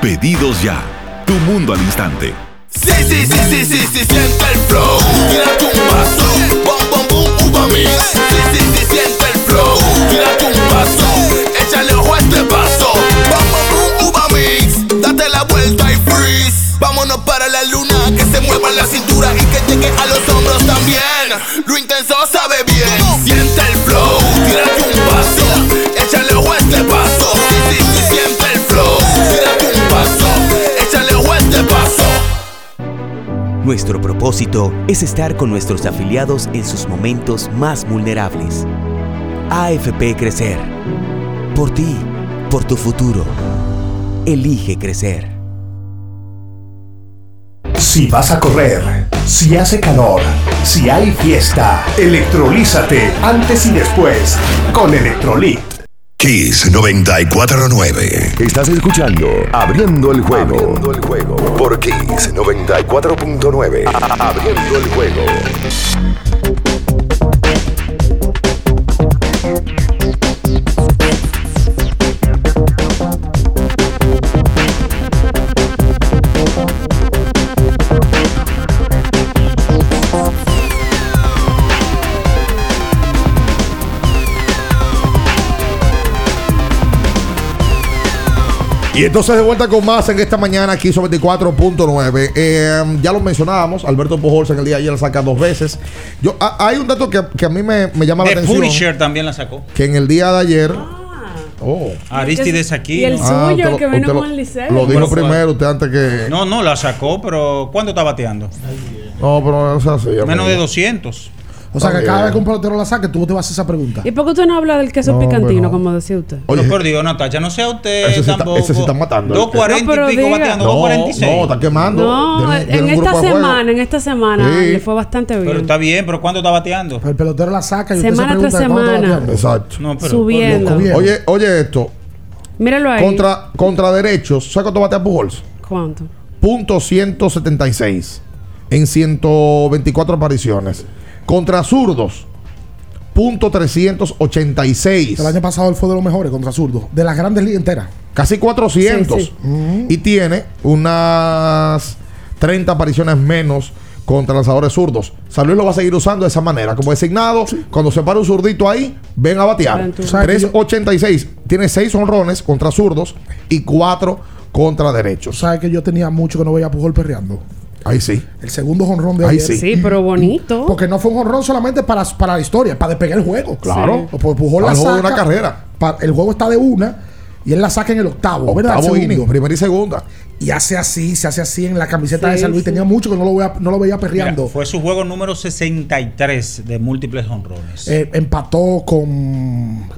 Pedidos ya. Tu mundo al instante. Sí, sí, sí, sí, sí, sí, siente el flow. Tírate un paso, bom, bom, bum, uva mix. Sí, sí, sí, siente el flow. Tírate un paso, échale ojo a este paso. Bom, bom, bum, uva mix. Date la vuelta y freeze. Vámonos para la luna, que se mueva la cintura y que llegue a los hombros también. Lo intenso sabe Nuestro propósito es estar con nuestros afiliados en sus momentos más vulnerables. AFP Crecer. Por ti, por tu futuro. Elige crecer. Si vas a correr, si hace calor, si hay fiesta, electrolízate antes y después con Electrolit. Kiss 949. Estás escuchando Abriendo el juego. Abriendo el juego. Por Kiss 94.9. Abriendo el juego. Y entonces de vuelta con más en esta mañana aquí sobre 24.9. Eh, ya lo mencionábamos, Alberto Pujols en el día de ayer la saca dos veces. Yo, a- hay un dato que, que a mí me, me llama la atención. Punisher también la sacó. Que en el día de ayer... Oh. Aristides aquí. Y el ¿no? Ah, suyo, usted el que vino lo- con el liceo. Lo dijo primero usted antes que... No, no, la sacó, pero ¿cuándo está bateando? No, pero o sea, sí, Menos amigo. de 200. O sea que cada vez que un pelotero la saque, tú te vas a hacer esa pregunta. ¿Y por qué usted no habla del queso No, picantino, pero- como decía usted? Oye, no, por Dios, Natacha, no sea usted Ese está- tampoco. ese sí está matando. 240 No, pero y pico diga. bateando, no, 246. no, está quemando. No, Tiene- tiene en un esta grupo de juego. semana, en esta semana Sí. le fue bastante bien. Pero está bien, pero ¿cuánto está bateando? El pelotero la saca y usted Semana se pregunta tras ¿cuándo está semana. bateando? Exacto. No, pero Subiendo. Bien. Oye, oye esto. Míralo ahí. Contra, contra derechos, ¿sabes cuánto batea Pujols? ¿Cuánto? Punto 176 en 124 apariciones. Contra zurdos, punto 386. El año pasado él fue de los mejores contra zurdo. De las grandes ligas enteras. Casi 400. Sí, sí. Y tiene unas 30 apariciones menos contra lanzadores zurdos. San Luis lo va a seguir usando de esa manera, como designado. Cuando se para un zurdito ahí, ven a batear. Ven tú. ¿Sabes que yo- 386. Tiene 6 honrones contra zurdos y 4 contra derechos. ¿Sabes que yo tenía mucho que no veía a Pujol perreando? Ahí sí. El segundo jonrón de Ahí ayer. sí. Sí, pero bonito. Porque no fue un jonrón solamente para, para la historia, para despegar el juego. Claro. Pues Pujol la juego de saca, una carrera. el juego está de una y él la saca en el octavo. Octavo segundo. inning, primera y segunda. Y hace así, se hace así en la camiseta Sí, de San Luis. sí. Tenía mucho que no lo, veía, no lo veía Mira, perreando. fue su juego número 63 de múltiples honrones. Eh, empató con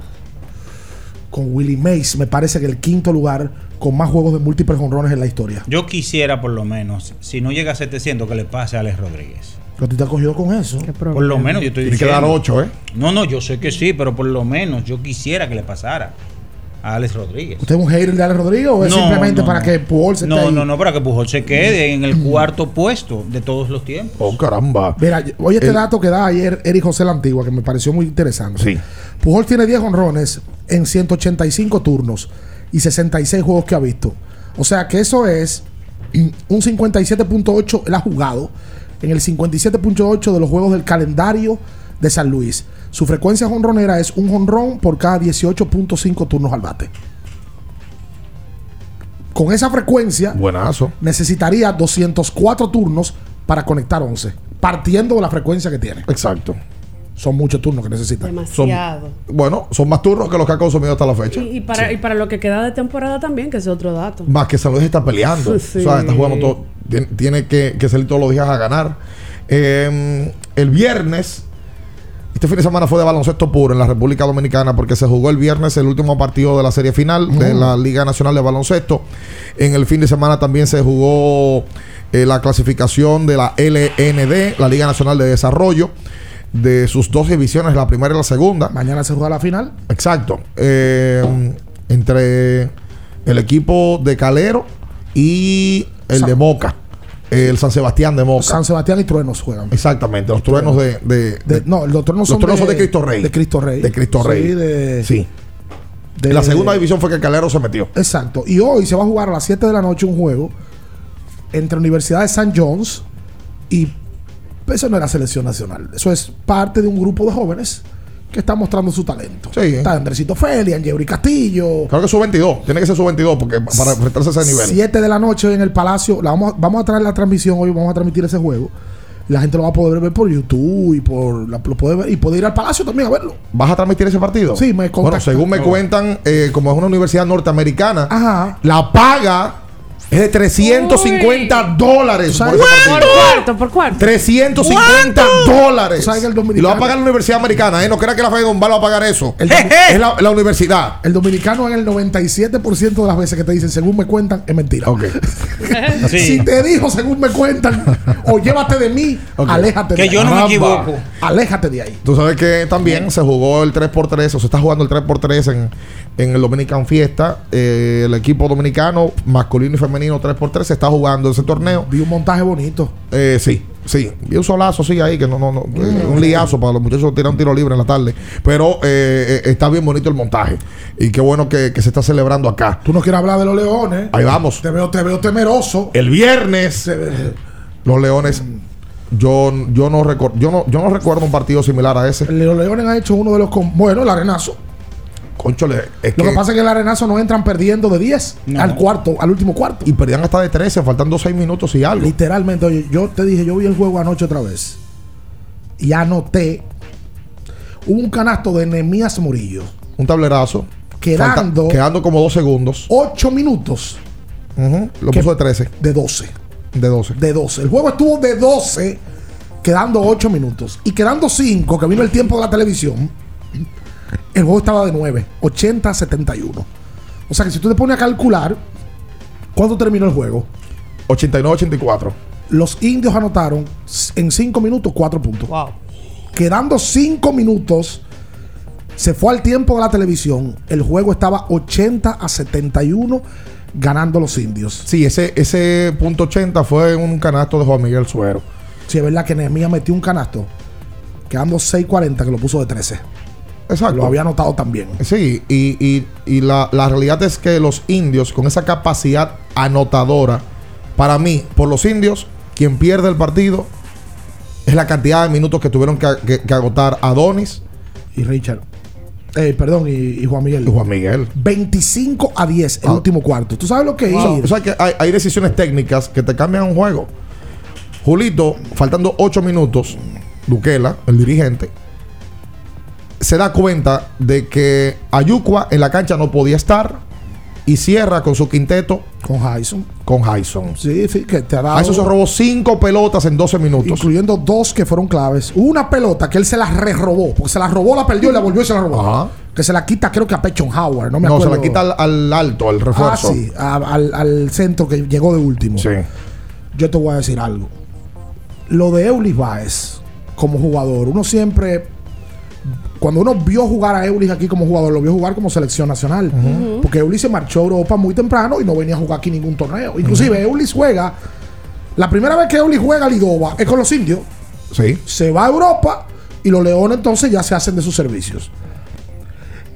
con Willie Mays, me parece que el quinto lugar con más juegos de múltiples honrones en la historia. Yo quisiera, por lo menos, si no llega a 700, que le pase a Alex Rodríguez. Pero tú te has cogido con eso. Por lo menos yo estoy Tiene que diciendo. dar 8, ¿eh? No, no, yo sé que sí, pero por lo menos yo quisiera que le pasara a Alex Rodríguez. ¿Usted es un hater de Alex Rodríguez o es No, simplemente no, para no. que Pujol se No, ahí? no, no, para que Pujol se quede en el cuarto puesto de todos los tiempos. Oh, caramba. Mira, oye este El- dato que da ayer Eric José La Antigua, que me pareció muy interesante. Sí. Pujol tiene 10 honrones en 185 turnos y 66 juegos que ha visto. O sea que eso es mm, un 57.8 él ha jugado en el 57.8 de los juegos del calendario de San Luis. Su frecuencia jonronera es un jonrón por cada 18.5 turnos al bate. Con esa frecuencia Buenazo. necesitaría 204 turnos para conectar 11, partiendo de la frecuencia que tiene. Exacto. Son muchos turnos que necesita. Demasiado. Bueno, son más turnos que los que ha consumido hasta la fecha. Y, y para, y para lo que queda de temporada también, que es otro dato. Más que San Luis está peleando. Sí. O sea, está jugando todo. Tiene, tiene que, que salir todos los días a ganar. Eh, el viernes, este fin de semana fue de baloncesto puro en la República Dominicana porque se jugó el viernes el último partido de la serie final de la Liga Nacional de Baloncesto. En el fin de semana también se jugó eh, la clasificación de la LND, la Liga Nacional de Desarrollo, de sus dos divisiones, la primera y la segunda. Mañana se juega la final. Exacto. Eh, entre el equipo de Calero y el San- de Moca. El San Sebastián de Moca. San Sebastián y Truenos juegan. Exactamente, los truenos de. de- De- de- no, los truenos los son truenos de, Cristo Rey. De Cristo Rey. De Cristo Rey. Sí, de, Sí. de- En la segunda división fue que el Calero se metió. Exacto. Y hoy se va a jugar a las 7 de la noche un juego entre Universidad de St. John's y eso no era selección nacional. Eso es parte de un grupo de jóvenes que están mostrando su talento. Sí. Está Andresito Feli, Angeli Castillo. Creo que su 22. Tiene que ser su 22 porque para enfrentarse a ese nivel. 7 de la noche en el Palacio. La vamos, a- vamos a traer la transmisión hoy, vamos a transmitir ese juego. La gente lo va a poder ver por YouTube y por la- lo puede ver, y puede ir al Palacio también a verlo. ¿Vas a transmitir ese partido? Sí, me Bueno, contactan. según me cuentan, eh, como es una universidad norteamericana, Ajá. la paga es de 350 dólares. por ese Por cuarto, por cuarto. 350 dólares. Tú sabes que el Y lo va a pagar la Universidad Americana, ¿eh? No crea que la Fede Don va a pagar eso. El es la, la universidad. El dominicano en el 97% de las veces que te dicen, según me cuentan, es mentira. Ok. Sí. Si te dijo, según me cuentan, o llévate de mí, Ok. aléjate Que de yo ahí. no me equivoco. Aléjate de ahí. Tú sabes que también se jugó el 3x3, o se está jugando el 3x3 en, en el Dominican Fiesta. Eh, el equipo dominicano, masculino y femenino 3x3, se está jugando ese torneo. Vi un montaje bonito. Eh, sí, sí. Vi un solazo, sí, ahí, que no, no, no. eh, un liazo para los muchachos tirar un tiro libre en la tarde. Pero eh, eh, está bien bonito el montaje. Y qué bueno que, que se está celebrando acá. Tú no quieres hablar de los leones. Ahí vamos. Te veo, te veo temeroso. El viernes, los Leones. Yo, yo no recuerdo yo no, yo no recuerdo un partido similar a ese. Los leones han hecho uno de los. Bueno, el arenazo. Conchole, es Lo que pasa es que el arenazo no entran perdiendo de 10 al cuarto, al último cuarto. Y perdían hasta de 13, faltando 6 minutos y algo. Literalmente, oye, yo te dije, yo vi el juego anoche otra vez. Y anoté un canasto de Nemías Murillo. Un tablerazo. Quedando. Falta- quedando como 2 segundos. 8 minutos Ujú, Lo ¿Qué? puso de 13. de 12. De 12. De 12. El juego estuvo de 12, quedando 8 minutos. Y quedando 5, que vino el tiempo de la televisión, el juego estaba de 9, 80 a 71. O sea que si tú te pones a calcular, ¿cuándo terminó el juego? 89-84. Los indios anotaron en 5 minutos 4 puntos. Quedando 5 minutos, se fue al tiempo de la televisión. El juego estaba 80 a 71 ganando los indios. Sí, ese, ese punto 80 fue un canasto de Juan Miguel Suero. Sí, es verdad que Nehemías metió un canasto. Quedando 6.40 que lo puso de 13. Exacto. Lo había anotado también. Sí, y, y- y la, la realidad es que los indios, con esa capacidad anotadora, para mí, por los indios, quien pierde el partido es la cantidad de minutos que tuvieron que, que- que agotar Adonis Y Richard. Eh, perdón, y, y Juan Miguel. y Juan Miguel. 25 a 10 el Ah. último cuarto. ¿Tú sabes lo que sea, es? o sea que hay, hay decisiones técnicas que te cambian un juego. Julito, faltando 8 minutos, Duquela, el dirigente, se da cuenta de que Ayucua en la cancha no podía estar y cierra con su quinteto Con Hyson. con Hyson. Sí, sí, que te ha dado. Hyson se robó 5 pelotas en 12 minutos. Incluyendo dos que fueron claves. Una pelota que él se la re-robó. Porque se la robó, la perdió y la volvió y se la robó. Ajá. Que se la quita, creo que a Pechon Howard. No me No, acuerdo. se la quita al, al alto, al Ah, refuerzo. sí, a- al, al centro que llegó de último. Sí. Yo te voy a decir algo. Lo de Eulis Baez como jugador, uno siempre. Cuando uno vio jugar a Eulis aquí como jugador, lo vio jugar como selección nacional. Porque Eulis se marchó a Europa muy temprano y no venía a jugar aquí ningún torneo. Inclusive Eulis juega. La primera vez que Eulis juega a Lidova es con los indios. Sí. Se va a Europa y los leones entonces ya se hacen de sus servicios.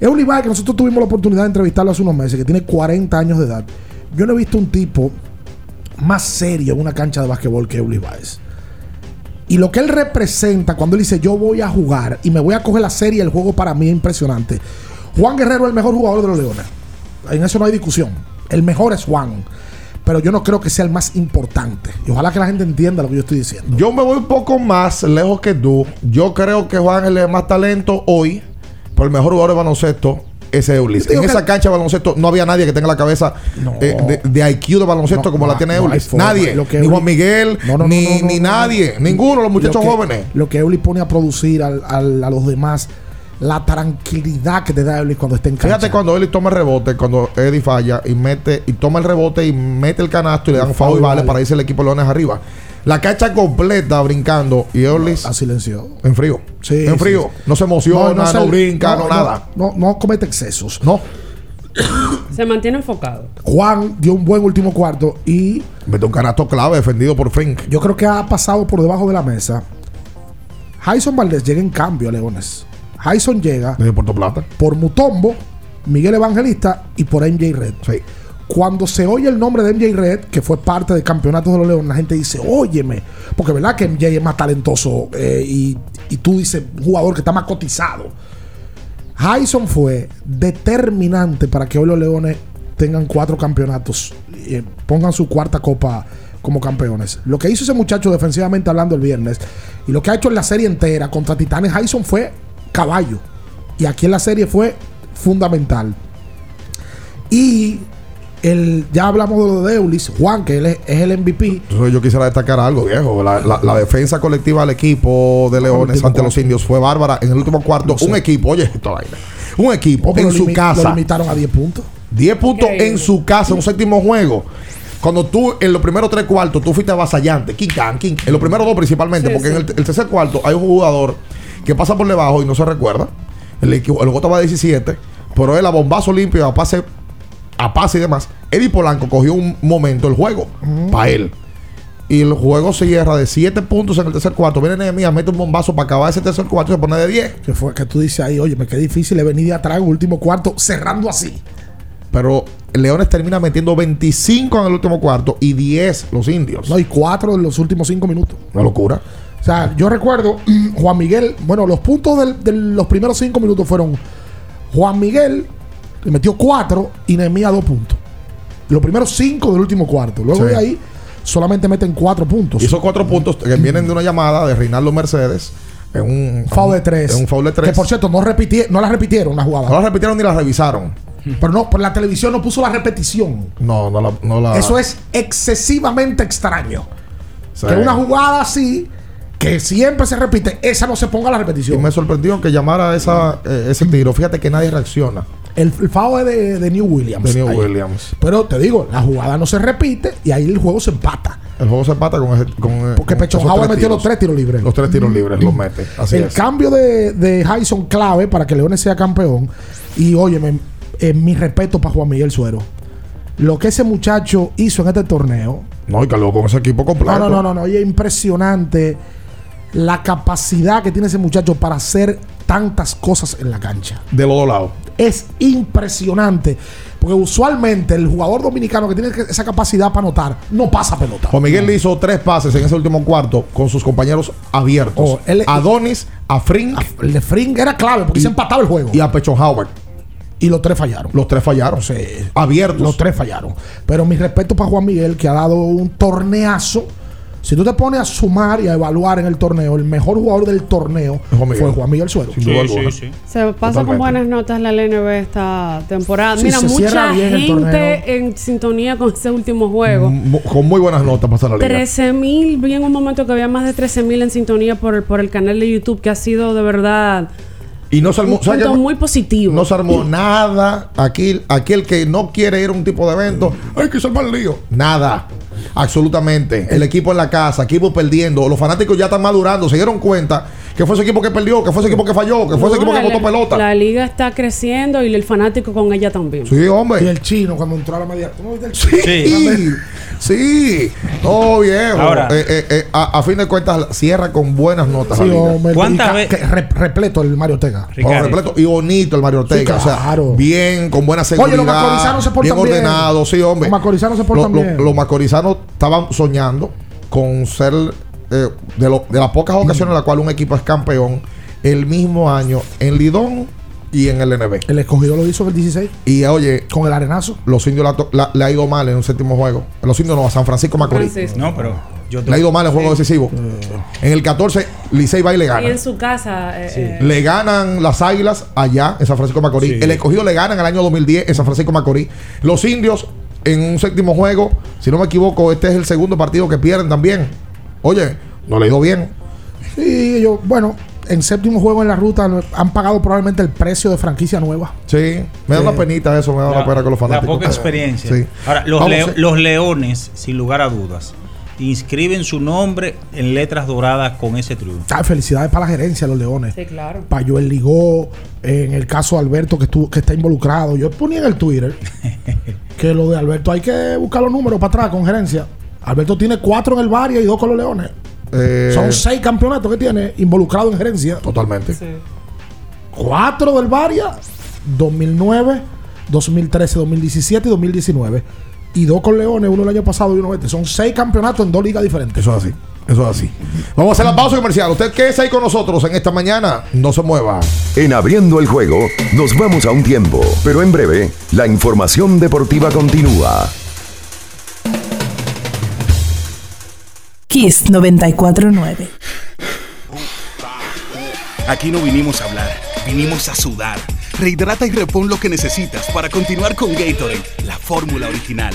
Eulis Baez, que nosotros tuvimos la oportunidad de entrevistarlo hace unos meses, que tiene 40 años de edad. Yo no he visto un tipo más serio en una cancha de basquetbol que Eulis Baez. Y lo que él representa cuando él dice yo voy a jugar y me voy a coger la serie, el juego para mí es impresionante. Juan Guerrero es el mejor jugador de los Leones. En eso no hay discusión. El mejor es Juan. Pero yo no creo que sea el más importante. Y ojalá que la gente entienda lo que yo estoy diciendo. Yo me voy un poco más lejos que tú. Yo creo que Juan es el más talento hoy, pero el mejor jugador de baloncesto es Eulis. Yo te digo En esa cancha de baloncesto no había nadie que tenga la cabeza eh, de, de IQ de baloncesto No, como no, la tiene Eulis. nadie. Lo que ni Juan Miguel, ni, ni nadie. no. Ninguno de los muchachos Lo que- jóvenes. Lo que Eulis pone a producir al- al- a los demás, la tranquilidad que te da Eulis cuando está en cancha. Fíjate cuando Eulis toma el rebote, cuando Eddie falla y mete y toma el rebote y mete el canasto y le dan foul y vale vale. para irse el equipo de Leones arriba. La cancha completa brincando y Eulis A silencio. en frío. Sí, en frío. sí. No se emociona, no, se- brinca, no, nada. No, no comete excesos. No. Se mantiene enfocado. Juan dio un buen último cuarto y Mete un canasto clave defendido por Frink. yo creo que ha pasado por debajo de la mesa. Jason Valdés llega en cambio a Leones. Jason llega Desde Puerto Plata. por Mutombo, Miguel Evangelista y por MJ Red. Sí. Cuando se oye el nombre de MJ Red, que fue parte del campeonato de los Leones, la gente dice, óyeme, porque verdad que MJ es más talentoso eh, y, tú dices, jugador que está más cotizado. Hyson fue determinante para que hoy los Leones tengan cuatro campeonatos, y pongan su cuarta copa como campeones. Lo que hizo ese muchacho defensivamente hablando el viernes y lo que ha hecho en la serie entera contra Titanes, Hyson fue caballo. Y aquí en la serie fue fundamental. Y el, ya hablamos de lo de Eulis, Juan, que él es, es el MVP. Entonces yo quisiera destacar algo, viejo. La, la- la defensa colectiva del equipo de Leones ante los indios fue bárbara. En el último cuarto, No sé. un equipo, oye, esto vaina. Un equipo Oh, en su limi- Lo casa. limitaron a 10 puntos. 10 puntos en su casa, un séptimo juego. Cuando tú, en los primeros tres cuartos, tú fuiste avasallante, king, can, king. En los primeros dos principalmente, Sí, porque en el, el tercer cuarto hay un jugador que pasa por debajo y no se recuerda. El, equipo- el juego estaba 17, pero él a bombazo limpio, a pase, a pase y demás. Eddie Polanco cogió un momento el juego para él. Y el juego se cierra de 7 puntos en el tercer cuarto. Viene Nehemiah, mete un bombazo para acabar ese tercer cuarto y se pone de 10. Que fue que tú dices ahí, oye, me quedé difícil venir de atrás en el último cuarto, cerrando así. Pero Leones termina metiendo 25 en el último cuarto y 10 los indios. No, y cuatro en los últimos cinco minutos. Una locura. O sea, yo recuerdo, Juan Miguel, bueno, los puntos de los primeros cinco minutos fueron Juan Miguel le metió cuatro y Nehemías dos puntos. Los primeros cinco del último cuarto. Luego Sí. de ahí solamente meten cuatro puntos. Y esos cuatro puntos que vienen de una llamada de Reinaldo Mercedes en un foul de tres. En un foul de tres. Que por cierto, no, no la repitieron la jugada. no la repitieron ni la revisaron. Pero no, por la televisión no puso la repetición. No, no la. No la Eso es excesivamente extraño. Sí. Que una jugada así, que siempre se repite, esa no se ponga la Y repetición. me sorprendió que llamara esa, eh, ese tiro. Fíjate que nadie reacciona. El, el foul es de, de New Williams. De New. Williams. Pero te digo, la jugada no se repite y ahí el juego se empata. El juego se empata con, ese- con eh, Porque con Pechon esos Howard tres metió los tres tiros libres. Los tres tiros libres los mete. Así el es. cambio de, de Jason clave para que Leones sea campeón. Y óyeme, eh, mi respeto para Juan Miguel Suero. Lo que ese muchacho hizo en este torneo. No, y que luego con ese equipo completo. No, no, no, no, no. Y es impresionante la capacidad que tiene ese muchacho para hacer tantas cosas en la cancha. De los dos lados. Es impresionante. Porque usualmente el jugador dominicano que tiene esa capacidad para anotar no pasa pelota. Juan Miguel le hizo tres pases en ese último cuarto con sus compañeros abiertos. Oh, él- a Donis, a Frink El de Fring era clave porque se empataba el juego. y a Pechon Howard. Y los tres fallaron. Los tres fallaron. Sí. Abiertos. Los tres fallaron. Pero mi respeto para Juan Miguel, que ha dado un torneazo. Si tú te pones a sumar y a evaluar en el torneo, el mejor jugador del torneo Juan fue Juan Miguel Suero. Sin duda alguna. Se pasa Totalmente. con buenas notas la LNB esta temporada. Sí, Mira, mucha gente en sintonía con ese último juego. Mu- Con muy buenas notas pasa la liga. 13 mil, vi en un momento que había más de 13 mil en sintonía por, el- por el canal de YouTube, que ha sido de verdad Y no se armó, un muy positivo. no se armó nada. Aquí, aquí el que no quiere ir a un tipo de evento, hay que salvar el lío. Nada. Absolutamente. El equipo en la casa, equipo perdiendo. Los fanáticos ya están madurando. Se dieron cuenta que fue ese equipo que perdió, que fue ese equipo que falló, que fue ese equipo que botó pelota. La liga está creciendo y el fanático con ella también. Sí, hombre. Y el chino cuando entró a la media. ¿Tú no viste el Sí, chino? sí, todo bien. Ahora- Eh, eh, eh, a, a fin de cuentas, cierra con buenas notas. Sí, la liga. hombre, ¿Cuántas y ca- ve- que re- repleto el Mario Ortega. Por completo y bonito el Mario Ortega. Sí, O sea, claro. bien, con buena seguridad. Oye, los macorizanos se portan bien bien. ordenados, sí, hombre. Los macorizanos se portan Lo- bien. Los macorizanos estaban soñando con ser eh, de, lo- de las pocas ocasiones en las cuales un equipo es campeón el mismo año en Lidón y en el NB. El escogido lo hizo en el 16 Y oye, con el arenazo. los indios la to- la- le ha ido mal en un séptimo juego. Los indios no, a San Francisco Macorís. No, pero yo Le ha ido mal en juego decisivo. En el 14, Licey va y le Y gana. en su casa. eh, eh, Le ganan las águilas allá en San Francisco Macorís. Sí. El escogido le gana en el año 2010 en San Francisco Macorís. Los indios en un séptimo juego, si no me equivoco, este es el segundo partido que pierden también. Oye, no le ha ido bien. Sí, yo, bueno, en séptimo juego en la ruta han pagado probablemente el precio de franquicia nueva. Sí, me da Sí. una penita eso, me da una pena con los la fanáticos. poca experiencia. Sí. Ahora, los, Vamos, leo- sí. los leones, sin lugar a dudas, inscriben su nombre en letras doradas con ese triunfo. Ah, felicidades para la gerencia de los Leones. sí, claro. Para Joel Ligó, en el caso de Alberto que, estuvo, que está involucrado. Yo ponía en el Twitter que lo de Alberto hay que buscar los números para atrás con gerencia. Alberto tiene cuatro en el Varia y dos con los Leones. Eh, Son seis campeonatos que tiene involucrado en gerencia. Totalmente. Cuatro del Varia, 2009, 2013, 2017 y 2019. Y dos con Leones, uno el año pasado y uno este. Son seis campeonatos en dos ligas diferentes. Eso es así. Eso es así. Vamos a hacer la pausa comercial. Usted que es ahí con nosotros en esta mañana, no se mueva. En abriendo el juego, nos vamos a un tiempo, pero en breve, la información deportiva continúa. Kiss 949. Aquí no vinimos a hablar, vinimos a sudar. Rehidrata y repon lo que necesitas para continuar con Gatorade, la fórmula original.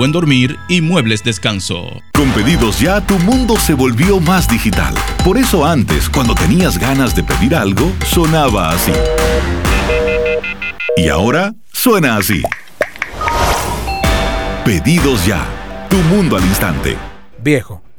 buen dormir y muebles descanso. Con pedidos ya, tu mundo se volvió más digital. Por eso antes, cuando tenías ganas de pedir algo, sonaba así. Y ahora suena así. Pedidos ya. Tu mundo al instante. Viejo,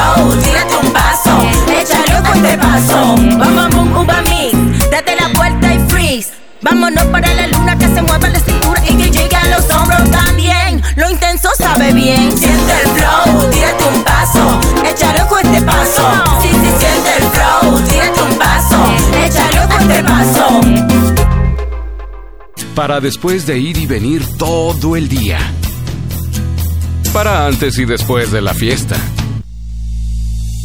flow, tírate un paso, échale un fuerte paso, bom, bom, bom, uva mix. Date la vuelta y freeze. Vámonos para la luna que se mueva la cintura y que llegue a los hombros también. Lo intenso sabe bien. Siente el flow, tírate un paso, échale un fuerte paso. Sí, sí, siente el flow, tírate un paso, échale un fuerte paso. Para después de ir y venir todo el día. Para antes y después de la fiesta.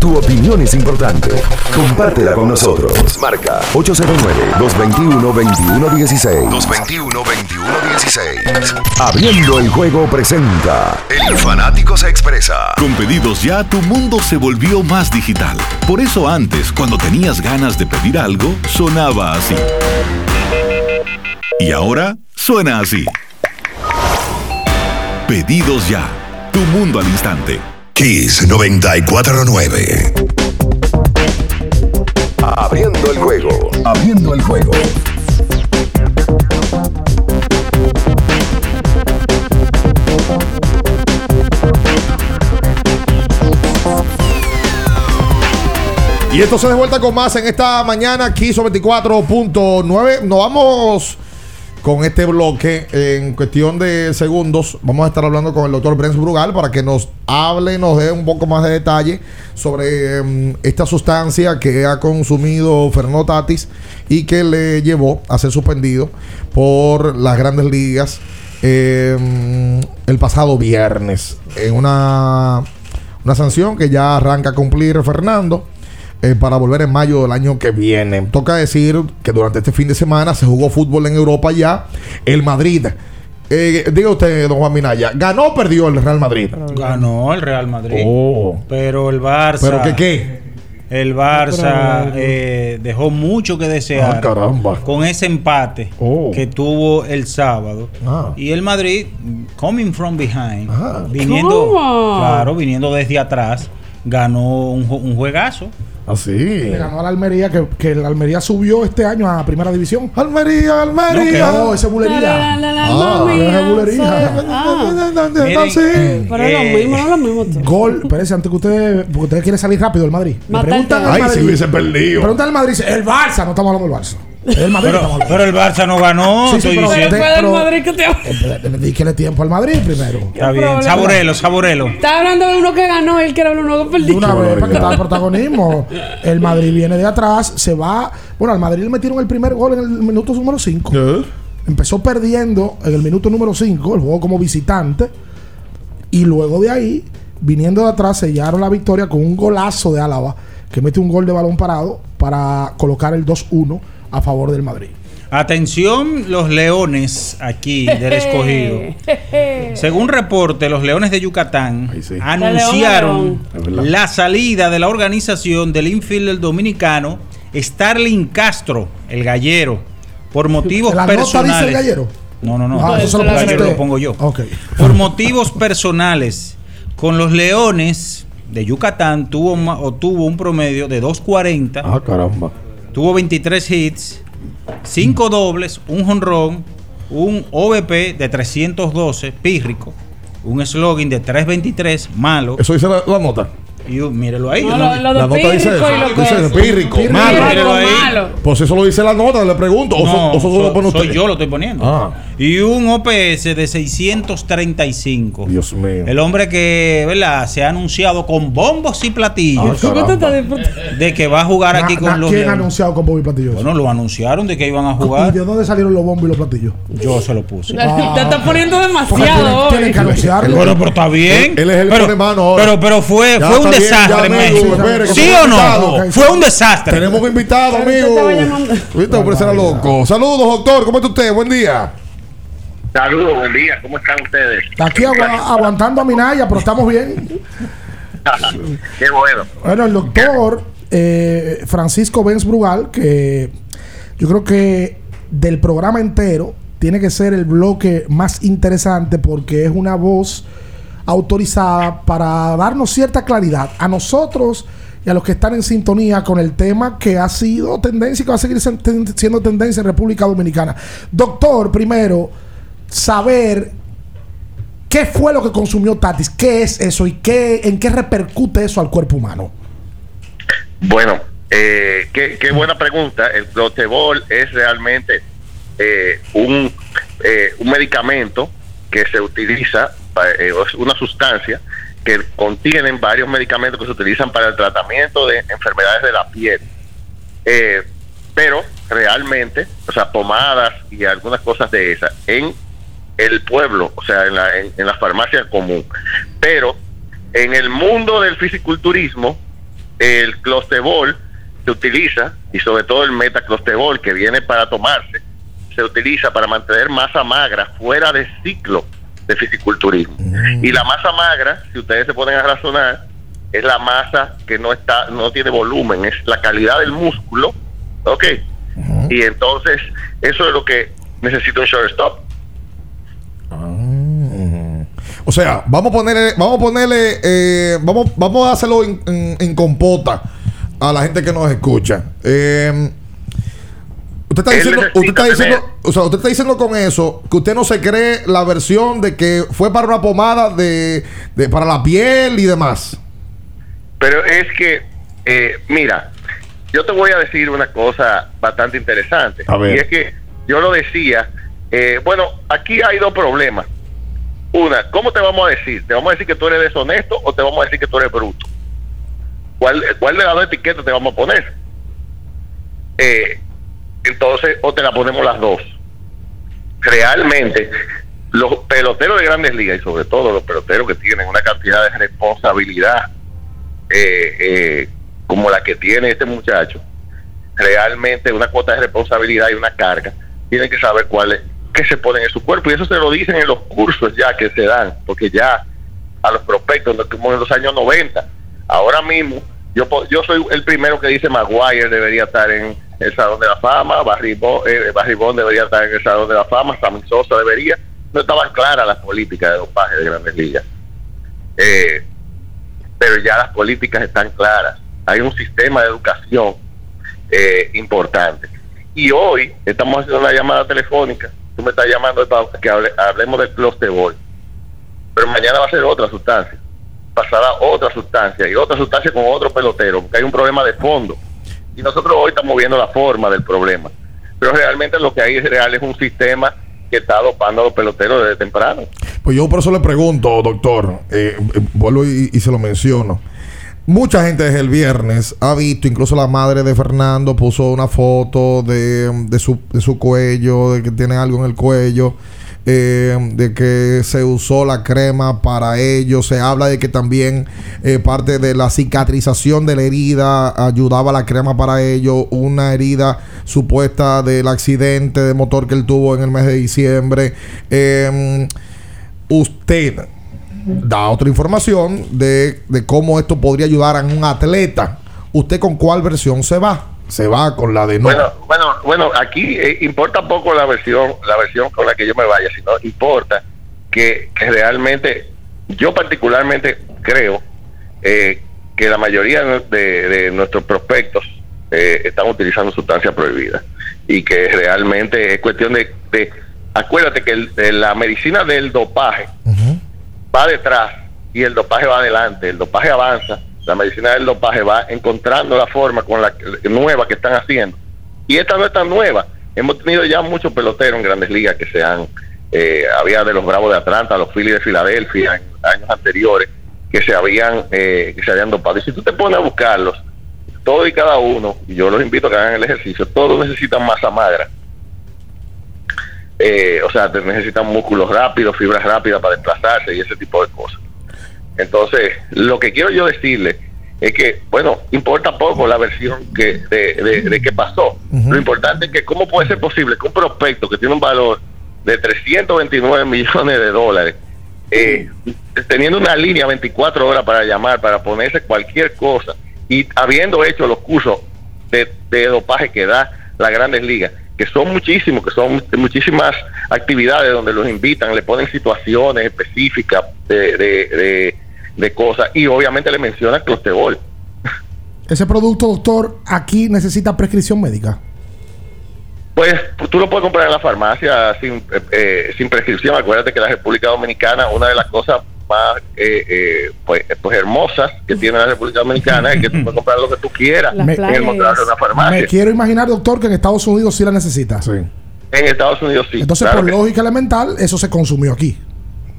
Tu opinión es importante. Compártela con nosotros. Marca 809-221-2116. 221-2116. Abriendo el juego presenta. El fanático se expresa. Con pedidos ya, tu mundo se volvió más digital. Por eso antes, cuando tenías ganas de pedir algo, sonaba así. Y ahora suena así. Pedidos ya. Tu mundo al instante. Kiss 949. Abriendo el juego. Abriendo el juego. Y esto se de vuelta con más en esta mañana, Kiss 24.9. Nos vamos con este bloque en cuestión de segundos. Vamos a estar hablando con el doctor Brens Brugal para que nos hable, nos dé un poco más de detalle sobre em, esta sustancia que ha consumido Fernando Tatis y que le llevó a ser suspendido por las grandes ligas em, el pasado viernes. En una, una sanción que ya arranca a cumplir Fernando. Eh, para volver en mayo del año que viene. Toca decir que durante este fin de semana se jugó fútbol en Europa ya. El Madrid, eh, diga usted, don Juan Minaya, ¿ganó o perdió el Real Madrid? Ganó el Real Madrid. Oh. Pero el Barça. ¿Pero qué qué? El Barça eh, dejó mucho que desear Ah, caramba. con ese empate Oh. que tuvo el sábado. Ah. Y el Madrid, coming from behind, viniendo, ¿Cómo? claro, viniendo desde atrás, ganó un juegazo. Así. Le ganó a la Almería, que, que la Almería subió este año a Primera División. Almería, Almería. No, ese es bulería. La, la, la, Ah, Almería, es bulería. Ah. Pero es lo mismo, no es lo mismo. Gol, espérese, antes que ustedes, porque ustedes quieren salir rápido del Madrid. Preguntan el al Ay, Madrid. si hubiese perdido. Preguntan al Madrid, el Barça, no estamos hablando del Barça. El Madrid Pero, el Barça no ganó, Sí, sí, estoy pero- diciendo. de- Fue del pero- Madrid que te Espérate, Dedíquele tiempo al Madrid primero. Está bien, problema? saborelo, saborelo. Estaba hablando de uno que ganó, él que era uno que perdió. una vez para que está el protagonismo. El Madrid viene de atrás, se va. Bueno, al Madrid le metieron el primer gol en el minuto número 5. Empezó perdiendo en el minuto número 5, el juego como visitante. Y luego de ahí, viniendo de atrás, sellaron la victoria con un golazo de Álava, que mete un gol de balón parado para colocar el 2-1 a favor del Madrid. Atención, los leones aquí del escogido. Según reporte, los Leones de Yucatán anunciaron la salida de la organización del infielder dominicano Starling Castro, el gallero, por motivos ¿La nota dice el personales. gallero? No, no, no. Ah, eso se lo el gallero lo pongo yo. Por motivos personales, con los Leones de Yucatán tuvo ma- obtuvo un promedio de 2.40. Ah, caramba. Tuvo 23 hits, 5 dobles, un jonrón, un OVP de 312, pírrico, un slogan de 323, malo. Eso dice la, la nota. Y mírelo ahí. No, lo, lo de La nota dice eso. y lo que Dice es. pírrico. Pírrico, Malo, malo. Pues eso lo dice la nota, le pregunto. O, No, so- so- lo pone usted. soy yo lo estoy poniendo. Ah. Y un OPS de 635. Dios mío. El hombre que, ¿verdad? Se ha anunciado con bombos y platillos Ah, de que va a jugar aquí Na- con na- los ¿Quién ha anunciado con Bobby Platillos? Bueno, lo anunciaron de que iban a ¿Y jugar. de dónde salieron los bombos y los platillos? Yo se lo puse. Te estás poniendo Porque demasiado tienen, que anunciarlo. Bueno, pero está bien. Él- él es el pero, pero, pero fue, fue un desastre, México. ¿Sí o no? Fue un desastre. Tenemos un invitado, amigo. Viste, loco. Saludos, doctor. ¿Cómo está usted? Buen día. Saludos, buen día, ¿cómo están ustedes? Aquí agua- aguantando a Minaya, pero estamos bien. Qué bueno. Bueno, el doctor eh, Francisco Benz Brugal, que yo creo que del programa entero tiene que ser el bloque más interesante porque es una voz autorizada para darnos cierta claridad a nosotros y a los que están en sintonía con el tema que ha sido tendencia y que va a seguir siendo tendencia en República Dominicana. Doctor, primero, saber qué fue lo que consumió Tatis, qué es eso y qué, en qué repercute eso al cuerpo humano. Bueno, eh, qué, qué buena pregunta. El clotebol es realmente eh, un, eh, un medicamento que se utiliza, es una sustancia que contienen varios medicamentos que se utilizan para el tratamiento de enfermedades de la piel. Eh, pero realmente, o sea, pomadas y algunas cosas de esas en el pueblo, o sea, en la, en, en la farmacia común. Pero en el mundo del fisiculturismo, el clostebol se utiliza, y sobre todo el metaclostebol que viene para tomarse, se utiliza para mantener masa magra fuera de ciclo de fisiculturismo. Y la masa magra, si ustedes se ponen a razonar, es la masa que no está, no tiene volumen, es la calidad del músculo, ¿ok? Y entonces, eso es lo que necesita un shortstop. O sea, vamos a ponerle, vamos a ponerle, eh, vamos, vamos a hacerlo en, en- en compota a la gente que nos escucha. Eh, usted está diciendo, usted está diciendo, o sea, usted está diciendo con eso que usted no se cree la versión de que fue para una pomada de, de- para la piel y demás. Pero es que, eh, mira, yo te voy a decir una cosa bastante interesante. A ver. Y es que yo lo decía, eh, bueno, aquí hay dos problemas. Una, ¿cómo te vamos a decir? ¿Te vamos a decir que tú eres deshonesto o te vamos a decir que tú eres bruto? ¿Cuál, cuál de las dos etiquetas te vamos a poner? Eh, entonces, o te la ponemos las dos. Realmente, los peloteros de grandes ligas y sobre todo los peloteros que tienen una cantidad de responsabilidad eh, eh, como la que tiene este muchacho, realmente una cuota de responsabilidad y una carga, tienen que saber cuál es, qué se ponen en su cuerpo. Y eso se lo dicen en los cursos ya que se dan, porque ya a los prospectos, como en los años 90, ahora mismo, yo, yo soy el primero que dice Maguire debería estar en el Salón de la Fama, Barry, Bo- eh, Barry Bond debería estar en el Salón de la Fama, Sammy Sosa debería. No estaban claras las políticas de dopaje de grandes ligas. Eh, pero ya las políticas están claras. Hay un sistema de educación eh, importante. Y hoy estamos haciendo una llamada telefónica. Tú me estás llamando para que hable- hablemos del clostebol. Pero mañana va a ser otra sustancia. Pasará otra sustancia y otra sustancia con otro pelotero, porque hay un problema de fondo. Y nosotros hoy estamos viendo la forma del problema. pero realmente lo que hay es real es un sistema que está dopando a los peloteros desde temprano. Pues yo por eso le pregunto, doctor, eh, eh, vuelvo y, y se lo menciono. Mucha gente desde el viernes ha visto, incluso la madre de Fernando puso una foto de, de su, de su cuello, de que tiene algo en el cuello, eh, de que se usó la crema para ello. Se habla de que también eh, parte de la cicatrización de la herida ayudaba la crema para ello. Una herida supuesta del accidente de motor que él tuvo en el mes de diciembre. Eh, usted da otra información de, de cómo esto podría ayudar a un atleta. ¿Usted con cuál versión se va? Se va con la de no. Bueno, bueno, bueno, aquí eh, importa poco la versión, la versión con la que yo me vaya, sino importa que, que realmente, yo particularmente creo eh, que la mayoría de, de nuestros prospectos eh, están utilizando sustancias prohibidas y que realmente es cuestión de, de acuérdate que el- de la medicina del dopaje va detrás y el dopaje va adelante, el dopaje avanza, la medicina del dopaje va encontrando la forma con la nueva que están haciendo. Y esta no es tan nueva. Hemos tenido ya muchos peloteros en grandes ligas que se han, eh, había de los Bravos de Atlanta, los Phillies de Filadelfia en años anteriores, que se habían, eh, que se habían dopado. Y si tú te pones a buscarlos, todos y cada uno, y yo los invito a que hagan el ejercicio, todos necesitan masa magra. Eh, o sea, necesitan músculos rápidos, fibras rápidas para desplazarse y ese tipo de cosas. Entonces, lo que quiero yo decirle es que, bueno, importa poco la versión que de, de, de qué pasó. Lo importante es que cómo puede ser posible que un prospecto que tiene un valor de 329 millones de dólares, eh, teniendo una línea 24 horas para llamar, para ponerse cualquier cosa, y habiendo hecho los cursos de, de dopaje que da las grandes ligas, que son muchísimos, que son muchísimas actividades donde los invitan, le ponen situaciones específicas de, de, de, de cosas, y obviamente le mencionan clostebol. Ese producto, doctor, aquí necesita prescripción médica. Pues tú lo puedes comprar en la farmacia sin, eh, eh, sin prescripción. Acuérdate que la República Dominicana, una de las cosas más eh, eh, pues, pues hermosas que tiene la República Dominicana es que tú puedes comprar lo que tú quieras en el de una farmacia. Me quiero imaginar, doctor, que en Estados Unidos sí la necesita. En Estados Unidos sí. Entonces, claro por lógica elemental, eso se consumió aquí.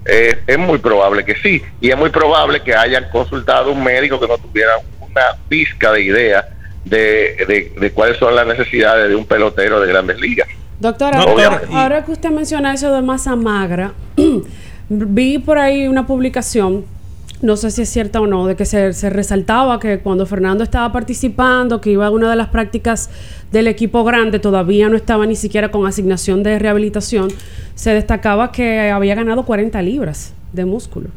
Eh, es muy probable que sí. Y es muy probable que hayan consultado a un médico que no tuviera una pizca de idea de, de, de cuáles son las necesidades de un pelotero de grandes ligas. Doctora, Doctor, ahora, y- ahora que usted menciona eso de masa magra, vi por ahí una publicación, no sé si es cierta o no, de que se, se resaltaba que cuando Fernando estaba participando, que iba a una de las prácticas del equipo grande, todavía no estaba ni siquiera con asignación de rehabilitación, se destacaba que había ganado 40 libras de músculo.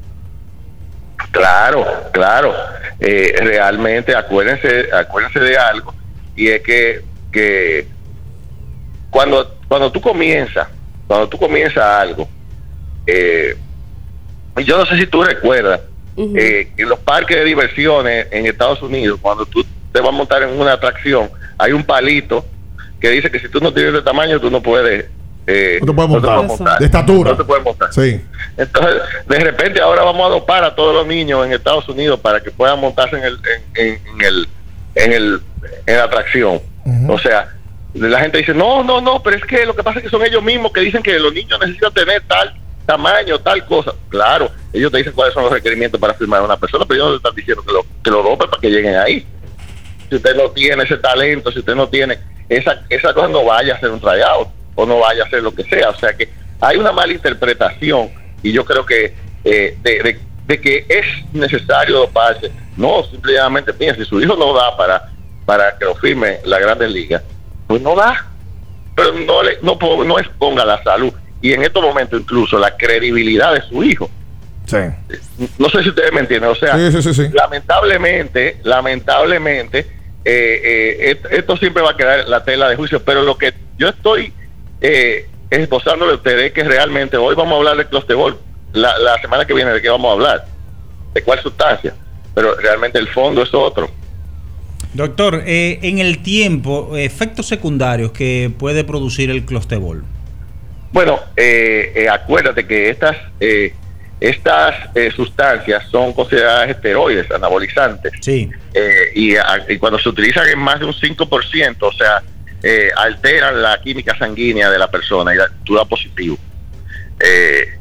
Claro, claro. Eh, realmente, acuérdense, acuérdense de algo, y es que, que cuando, cuando tú comienzas, cuando tú comienzas algo, eh, yo no sé si tú recuerdas, eh, en los parques de diversiones en Estados Unidos, cuando tú te vas a montar en una atracción, hay un palito que dice que si tú no tienes de tamaño, tú no puedes... eh, No te puedes montar. puedes montar. De estatura. No te puedes montar. Sí. Entonces, de repente ahora vamos a dopar a todos los niños en Estados Unidos para que puedan montarse en el en, en- en el en el en la atracción. O sea, la gente dice, "No, no, no, pero es que lo que pasa es que son ellos mismos que dicen que los niños necesitan tener tal tamaño, tal cosa." Claro, ellos te dicen cuáles son los requerimientos para firmar a una persona, pero ellos no te están diciendo que lo que lo dopen para que lleguen ahí. Si usted no tiene ese talento, si usted no tiene esa esa cosa no vaya a hacer un tryout o no vaya a hacer lo que sea, o sea que hay una mala interpretación y yo creo que eh, de, de- que es necesario doparse. No, simplemente piensa, si su hijo no da para, para que lo firme la Grandes Ligas, pues no da. Pero no, le, no, no exponga la salud y en estos momentos incluso la credibilidad de su hijo. Sí. No sé si ustedes me entienden, o sea, Sí, sí, sí, sí. lamentablemente, lamentablemente, eh, eh, esto siempre va a quedar en la tela de juicio, pero lo que yo estoy eh, esbozándole a ustedes es que realmente hoy vamos a hablar de clostebol, la, la semana que viene de qué vamos a hablar, de cuál sustancia, pero realmente el fondo es otro. Doctor, eh, en el tiempo, efectos secundarios que puede producir el clostebol. Bueno, eh, eh, acuérdate que estas eh, estas eh, sustancias son consideradas esteroides, anabolizantes. Sí. Eh, y, a- y cuando se utilizan en más de un 5%, o sea, eh, alteran la química sanguínea de la persona y da- tú das positivo. Eh,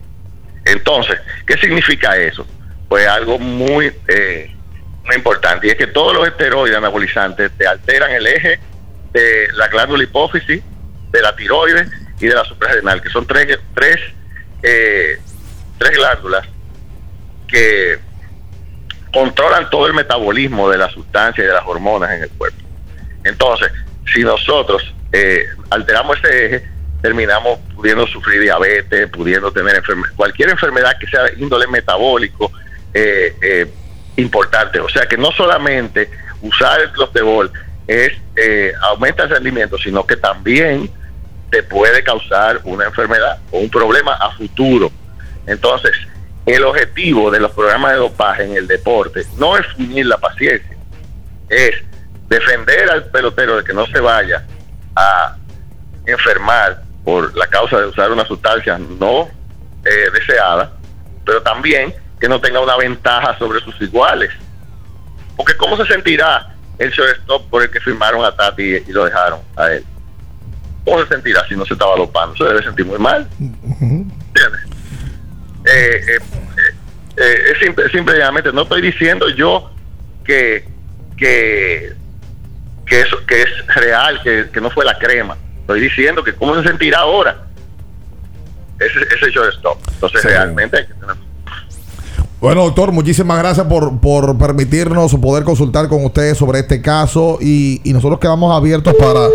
entonces, ¿qué significa eso? Pues algo muy, muy importante, y es que todos los esteroides anabolizantes te alteran el eje de la glándula hipófisis, de la tiroides y de la suprarrenal, que son tres, tres, eh, tres glándulas que controlan todo el metabolismo de las sustancias y de las hormonas en el cuerpo. Entonces, si nosotros eh, alteramos ese eje, terminamos pudiendo sufrir diabetes, pudiendo tener enferme- cualquier enfermedad que sea de índole metabólico eh, eh, importante. O sea que no solamente usar el clostebol es eh, aumenta el rendimiento, sino que también te puede causar una enfermedad o un problema a futuro. Entonces, el objetivo de los programas de dopaje en el deporte no es unir la paciencia, es defender al pelotero de que no se vaya a enfermar por la causa de usar una sustancia no eh, deseada, pero también que no tenga una ventaja sobre sus iguales. Porque ¿cómo se sentirá el shortstop por el que firmaron a Tati y, y lo dejaron a él? ¿Cómo se sentirá si no se estaba dopando? Se debe sentir muy mal. ¿Entiendes? Eh, eh, eh, eh, es simple, simplemente no estoy diciendo yo que que que eso que es real que, que no fue la crema estoy diciendo que cómo se sentirá ahora ese ese shortstop entonces Sí. realmente hay que tener Bueno, doctor, muchísimas gracias por, por permitirnos poder consultar con ustedes sobre este caso y, y nosotros quedamos abiertos para,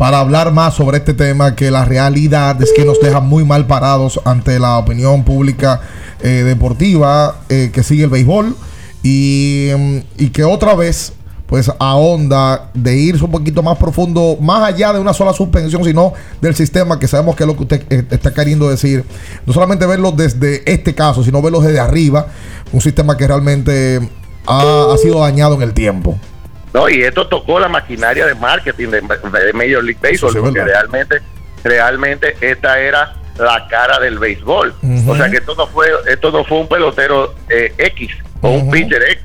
para hablar más sobre este tema que la realidad es que nos deja muy mal parados ante la opinión pública eh, deportiva eh, que sigue el béisbol y, mm, y que otra vez pues ahonda de irse un poquito más profundo, más allá de una sola suspensión, sino del sistema, que sabemos que es lo que usted eh, está queriendo decir. No solamente verlo desde este caso, sino verlo desde arriba, un sistema que realmente ha sido dañado en el tiempo. No y esto tocó la maquinaria de marketing de, de Major League Baseball sí porque realmente realmente esta era la cara del béisbol o sea que esto no fue esto no fue un pelotero eh, X o un pitcher X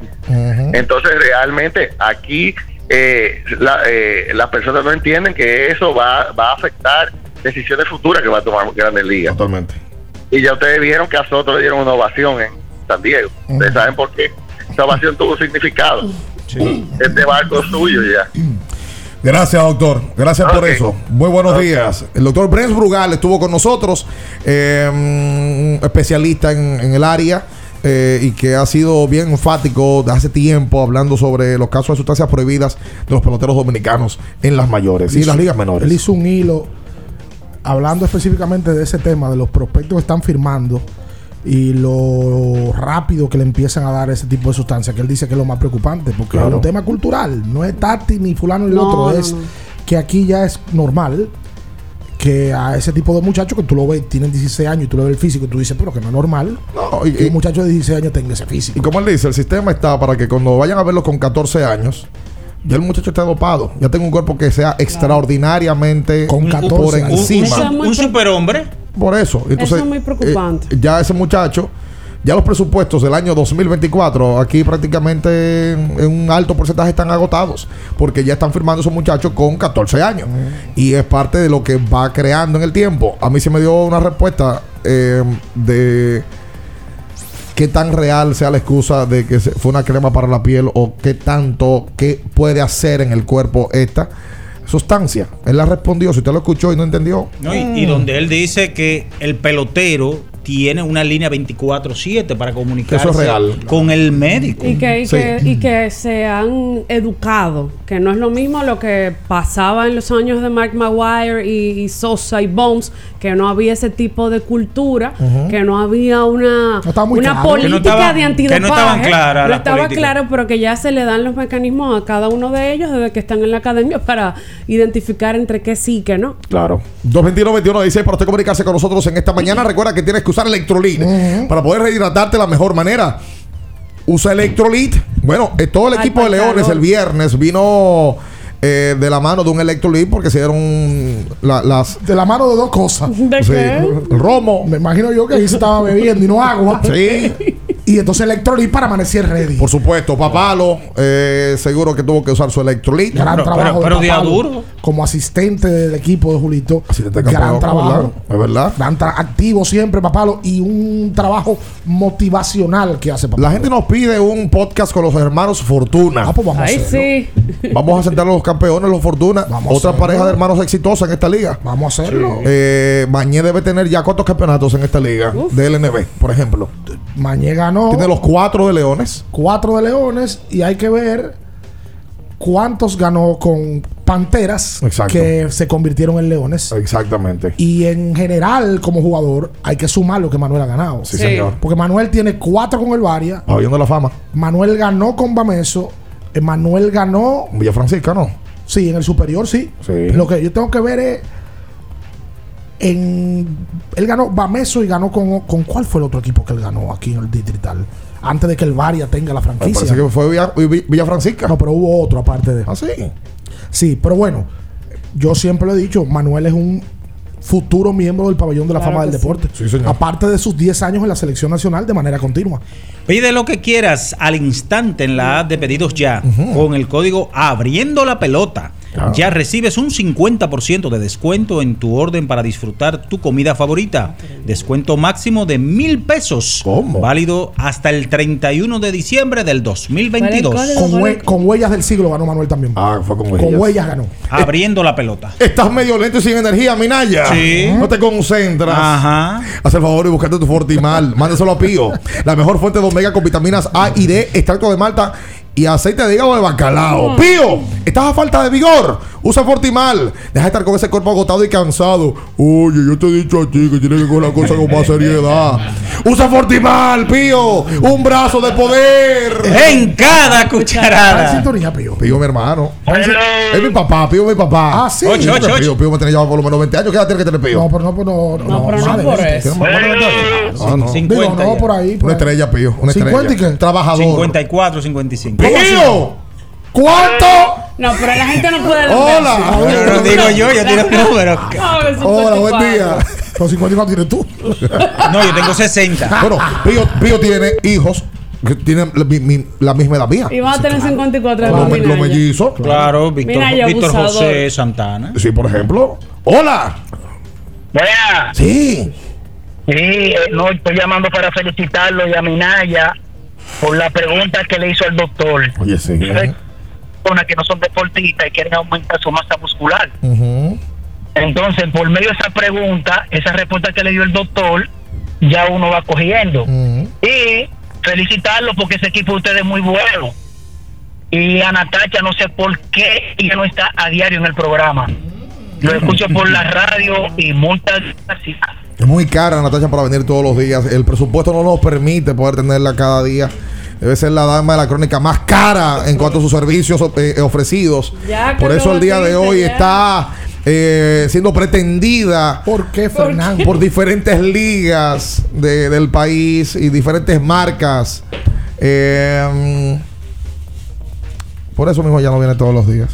Entonces realmente aquí eh, la- eh, las personas no entienden que eso va, va a afectar decisiones futuras que va a tomar Grandes Ligas. Totalmente. Y ya ustedes vieron que a Soto le dieron una ovación en San Diego. Ustedes saben por qué. Esa ovación tuvo significado. Este barco es suyo ya. Gracias, doctor. Gracias por eso. Muy buenos días. El doctor Brens Brugal estuvo con nosotros, eh, un especialista en, en el área. eh, y que ha sido bien enfático de hace tiempo hablando sobre los casos de sustancias prohibidas de los peloteros dominicanos en las mayores y en las ligas menores. Él hizo un hilo hablando específicamente de ese tema, de los prospectos que están firmando y lo rápido que le empiezan a dar ese tipo de sustancias, que él dice que es lo más preocupante, porque Claro. es un tema cultural, no es Tati ni fulano ni el No, otro, no, es no. que aquí ya es normal que a ese tipo de muchachos que tú lo ves, tienen 16 años y tú le ves el físico y tú dices, pero que no es normal y- que un muchacho de 16 años tenga ese físico. Y como él dice, el sistema está para que cuando vayan a verlo con 14 años, ya el muchacho esté dopado. Ya tenga un cuerpo que sea extraordinariamente Con 14 por encima. Muy Un pre- superhombre. Por eso. Entonces, es muy preocupante. eh, ya ese muchacho, ya los presupuestos del año 2024, aquí prácticamente en, un alto porcentaje están agotados, porque ya están firmando esos muchachos con 14 años. Y es parte de lo que va creando en el tiempo. A mí se me dio una respuesta eh, de qué tan real sea la excusa de que fue una crema para la piel o qué tanto, qué puede hacer en el cuerpo esta sustancia. Él la respondió, si usted lo escuchó y no entendió. ¿no? Y, y donde él dice que el pelotero tiene una línea 24/7 para comunicarse Eso es real. con el médico. Y que, y, Sí. que, y que se han educado, que no es lo mismo lo que pasaba en los años de Mark Maguire y, y Sosa y Bones, que no había ese tipo de cultura, que no había una, una claro. política Que no estaba- de que no antidopaje. estaban claras No estaba políticas. claro, pero que ya se le dan los mecanismos a cada uno de ellos desde que están en la academia para identificar entre qué sí y qué no. Claro. 221-2116 para usted comunicarse con nosotros en esta mañana. Recuerda que tienes que usar Electrolit para poder rehidratarte de la mejor manera. Usa Electrolit. Bueno, eh, todo el Ay, equipo de Leones el viernes vino eh, de la mano de un Electrolit porque se dieron la- las... De la mano de dos cosas. ¿De sí, qué? el romo. Me imagino yo que ahí se estaba bebiendo y no agua. Sí. Y entonces Electrolit para amanecer ready. Por supuesto, Papalo, eh, seguro que tuvo que usar su Electrolit. Gran trabajo de Papalo como asistente del equipo de Julito. gran campeón, trabajo. Es verdad. Gran tra- activo siempre, Papalo. Y un trabajo motivacional que hace Papalo. La gente nos pide un podcast con los hermanos Fortuna. Ah, pues vamos Ay, sí. Vamos a sentar a los campeones, los Fortuna. a Otra hacerlo. pareja de hermanos exitosa en esta liga. Vamos a hacerlo. Eh, Mañé debe tener ya cuántos campeonatos en esta liga. De LNB, por ejemplo. Mañé ganó. Tiene los cuatro de Leones. Cuatro de Leones. Y hay que ver cuántos ganó con Panteras Exacto. que se convirtieron en Leones. Exactamente. Y en general, como jugador, hay que sumar lo que Manuel ha ganado. Sí, Sí. señor. Porque Manuel tiene cuatro con el Varia. De la fama. Manuel ganó con Bameso. eh, Manuel ganó. Villa Francisca, ¿no? Sí, en el superior sí. Sí. Lo que yo tengo que ver es. En, él ganó Bameso y ganó con, con. ¿Cuál fue el otro equipo que él ganó aquí en el Distrital? Antes de que el Varia tenga la Me franquicia. parece que fue Villa, Villa Francisca. No, pero hubo otro aparte de. Ah, sí. Sí, pero bueno, yo siempre lo he dicho, Manuel es un futuro miembro del pabellón de la Claro fama del sí. deporte. Sí, señor. Aparte de sus 10 años en la selección nacional de manera continua. Pide lo que quieras al instante en la app de pedidos ya con el código abriendo la pelota. Ya recibes un 50% de descuento en tu orden para disfrutar tu comida favorita. Descuento máximo de mil pesos. Válido hasta el 31 de diciembre del 2022. Con, hue- con huellas del siglo ganó Manuel también. Ah, fue con Con huellas ganó. Abriendo la pelota. Estás medio lento y sin energía, Minaya. Sí. No te concentras. Ajá. Haz el favor y buscarte tu Fortimal. Mándeselo a Pío. La mejor fuente de omega con vitaminas A y D, extracto de malta y aceite de hígado de bacalao. Mm. Pío, estás a falta de vigor. Usa Fortimal. Deja de estar con ese cuerpo agotado y cansado. Oye, yo te he dicho a ti que tienes que coger la cosa con más seriedad. Usa Fortimal, Pío. Un brazo de poder. En cada cucharada. sintonía, Pío. Pío, mi hermano. Es mi papá, Pío, mi papá. Ah, sí. Ocho, Ocho, ocho, Pío, Pío me tiene ya por lo menos 20 años. ¿Qué edad tiene que tener Pío? No, pero no, pero no, No, pero no más de por 20. eso. ¿Tiene más de 20 años? No, no. Digo, no, por ahí. por Una estrella, Pío. Una 50 y estrella. qué? Trabajador. 54, 55. ¡Pío! ¿Cuánto? No, pero la gente no puede Hola. Pero lo digo yo, yo tiro el número. Hola, buen día. Los 54 tienes tú. No, yo tengo 60. Bueno, Pío, Pío tiene hijos que tienen la, mi- mi- la misma edad mía. Y vamos a tener 54 de Los, los mellizos. Claro, Víctor, Víctor. José Santana. Sí, por ejemplo. Hola. Buena. Sí. Sí, eh, no, estoy llamando para felicitarlo y a Minaya por la pregunta que le hizo al doctor. Oye, sí. Hay personas que no son deportistas y quieren aumentar su masa muscular. Entonces, por medio de esa pregunta, esa respuesta que le dio el doctor, ya uno va cogiendo. Y felicitarlo porque ese equipo de ustedes es muy bueno. Y a Natacha, no sé por qué ella no está a diario en el programa. Lo escucho por la radio y muchas gracias. Es muy cara Natacha para venir todos los días. El presupuesto no nos permite poder tenerla cada día. Debe ser la dama de la crónica más cara en cuanto a sus servicios eh, ofrecidos. Ya, que Por eso el día de hoy ya. está eh, siendo pretendida ¿Por qué, Fernando? por diferentes ligas de- del país y diferentes marcas. Eh, por eso mismo ya no viene todos los días.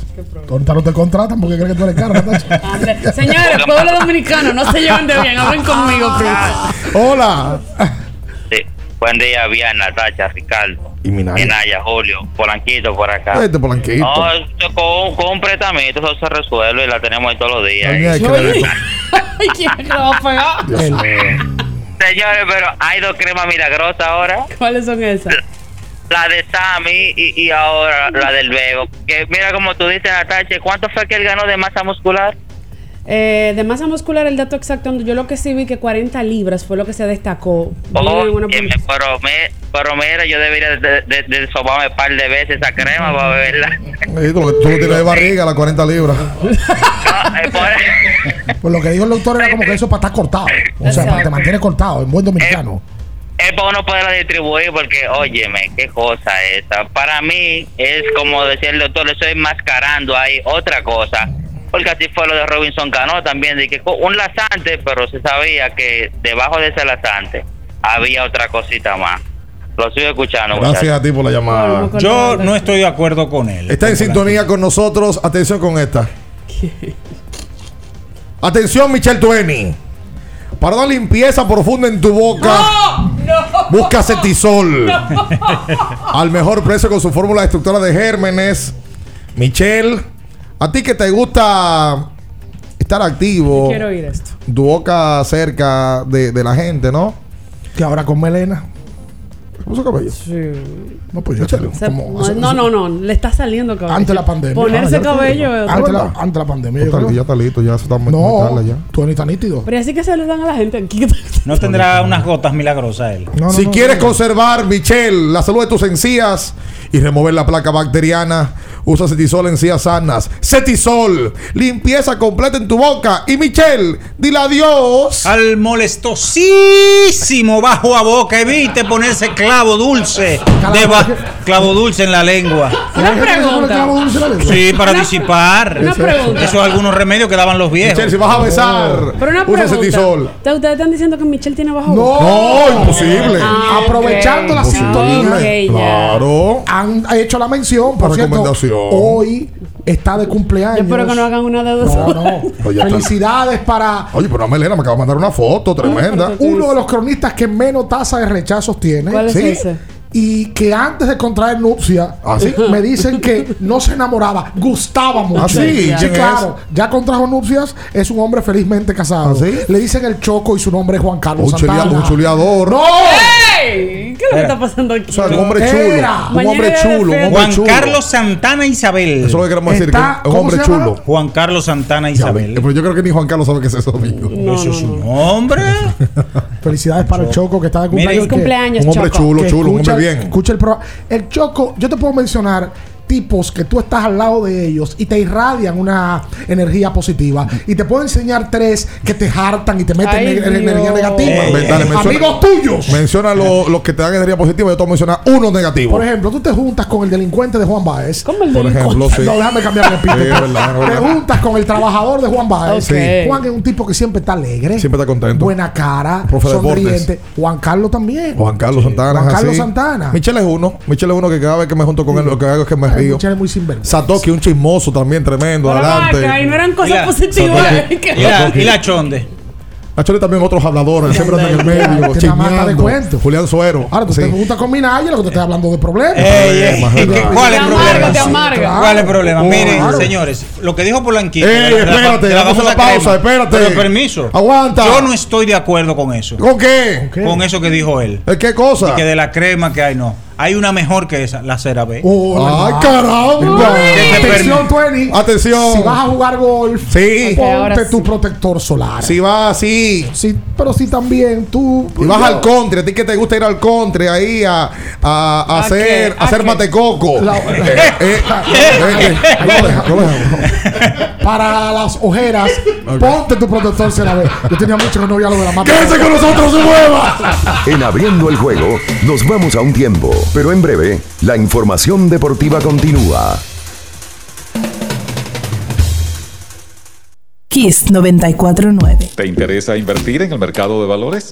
Ahorita no te contratan porque creen que tú eres caro, Señores, pueblo dominicano, no se lleven de bien. Hablen conmigo. Hola. Buen día, bien, Natacha, Ricardo. Y Minaya. Minaya, Julio, Polanquito por acá. Vete, Polanquito. No, con, con un préstamo eso se resuelve y la tenemos ahí todos los días. Ay, ay, que le dé- Ay, ¿quién le va a pegar? Señores, pero hay dos cremas milagrosas ahora. ¿Cuáles son esas? La de Sammy y, y ahora la del Bego. Que mira como tú dices, Natacha, ¿cuánto fue que él ganó de masa muscular? Eh, de masa muscular, el dato exacto, yo lo que sí vi que 40 libras fue lo que se destacó. En una pero, me, pero mira, yo debería de, de, de sobarme un par de veces esa crema para beberla. Sí, tú, tú tienes de barriga las 40 libras. Pues lo que dijo el doctor era como que eso es para estar cortado. O sea, para que te mantiene cortado, en buen dominicano. es para uno poderla distribuir porque, óyeme, qué cosa esa. Para mí es como decía el doctor, estoy mascarando ahí otra cosa. Porque así fue lo de Robinson Cano también, de que un lasante, pero se sabía que debajo de ese lasante había otra cosita más. Lo estoy escuchando. Gracias muchachos. a ti por la llamada. Yo no estoy de acuerdo con él. Está en sintonía con nosotros. Atención con esta. Atención, Michelle Tueni. Para dar limpieza profunda en tu boca. Busca Cetisol. Al mejor precio con su fórmula destructora de gérmenes. Michelle, a ti que te gusta estar activo. Quiero oír esto. Tu boca cerca de, de la gente, ¿no? Que ahora con melena. ¿Cómo su cabello? Sí. No, pues sea, como- no, no, no, le está saliendo cabello. Antes de la pandemia. Ponerse Ah, ya lo cabello. es Antes, otra la, cosa. antes de la pandemia. yo Está- creo. ya está listo, ya se está muy No, tarde ya. tú ni tan nítido. Pero así que se le dan a la gente aquí. No tendrá unas gotas milagrosas él. si quieres conservar, Michelle, la salud de tus encías y remover la placa bacteriana, usa Cetisol encías sanas. Cetisol, limpieza completa en tu boca. Y Michelle, dile adiós. Al molestosísimo bajo a boca. Evite ponerse clavo dulce. clavo dulce en la lengua. Una pregunta. Sí, para disipar. Una pregunta. Eso es algunos remedios que daban los viejos. Michelle, si vas a besar, Pero una usa pregunta. Cetisol. Ustedes están diciendo que Michelle tiene bajo No, No, imposible. Ah. Aprovechando la sintonía. Claro. Han hecho la mención, por cierto. Hoy está de cumpleaños. Yo espero que no hagan una de dos. No, no. Oye, está- Felicidades para Oye, pero Melena me acaba de mandar una foto tremenda. uno de los cronistas que menos tasa de rechazos tiene. ¿Cuál es ¿sí? ese? Y que antes de contraer nupcia, ¿Ah, sí? me dicen que no se enamoraba, gustaba mucho. ¿Ah, sí? Sí, ¿Quién claro. Ya contrajo nupcias, es un hombre felizmente casado. ¿Ah, sí? Le dicen el Choco y su nombre es Juan Carlos Un, chuleador. ¡No! ¡Ey! ¿Qué es lo que está pasando aquí? O sea, un hombre Era. chulo. Un hombre chulo. Un defensa. hombre Juan. Carlos Santana Isabel. Eso es lo que queremos decir. Está- que es un ¿cómo hombre chulo. Juan Carlos Santana Ya Isabel. Pero yo creo que ni Juan Carlos sabe qué es eso, amigo. No, Eso no, es un hombre. Felicidades para el Choco que está de Mira, cumpleaños. Un hombre Choco. chulo, chulo, un escucha- hombre bien. Escucha el programa. El Choco, yo te puedo mencionar tipos que tú estás al lado de ellos y te irradian una energía positiva. Y te puedo enseñar tres que te hartan y te meten Ay, en, en energía negativa. Eh, Ven, dale, menciona- Amigos tuyos. Menciona lo- los que te dan energía positiva. Yo te voy a mencionar uno negativo. Por ejemplo, tú te juntas con el delincuente de Juan Baez. ¿Cómo el Por delincuente? ejemplo, sí. No, déjame cambiar el. Sí, Te juntas con el trabajador de Juan Baez. Juan es un tipo que siempre está alegre. Siempre está contento. Buena cara. Profe sonriente. Juan Carlos también. Juan Carlos Santana. Juan Carlos así. Santana. Michelle es uno. Michelle es uno que cada vez que me junto con él, lo que hago es que me Es muy sinvergüenza. Satoki, un chismoso también tremendo. Pero adelante. vaca, y no eran Y cosas positivas. Y la, y la chonde. También otros habladores, siempre andan en el medio, chismeando. cuento. Julián Suero. Ahora tú Sí. te juntas con Minaya, lo que te estoy hablando de problemas. Ey, ey, Problemas, ¿y ¿verdad? qué- ¿Cuál es Te el amarga, problema? te amarga. Claro. ¿Cuál es el problema? Oh, Miren, claro. señores, lo que dijo Polanquito. Ey, espérate, la vamos a la pausa, crema. espérate. Pero permiso. Aguanta. Yo no estoy de acuerdo con eso. ¿Con qué? Con eso que dijo él. ¿Eh, ¿Qué cosa? Y que de la crema que hay, no. Hay una mejor que esa, la CeraVe. Oh, Ay, caramba. Atención, Twenty. Atención. Si vas a jugar golf, Sí. Ponte sí. tu protector solar. Si vas así. Sí, pero si también tú. Y vas al country, a ti que te gusta ir al country ahí a, a, a ¿A hacer, a hacer Eh, eh, eh, eh, lo deja. Para las ojeras, ponte tu protector solar. Yo tenía mucho que no veía lo de la mata. ¡Quédese con nosotros, se mueva! En abriendo el juego, nos vamos a un tiempo, pero en breve, la información deportiva continúa. Kiss 949. ¿Te interesa invertir en el mercado de valores?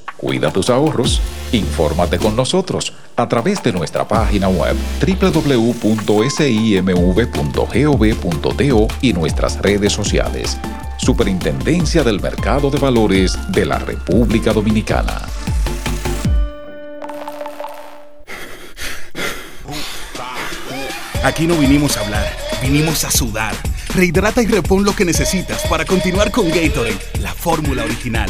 Cuida tus ahorros. Infórmate con nosotros a través de nuestra página web www.simv.gov.do y nuestras redes sociales. Superintendencia del Mercado de Valores de la República Dominicana. Aquí no vinimos a hablar, vinimos a sudar. Rehidrata y repon lo que necesitas para continuar con Gatorade, la fórmula original.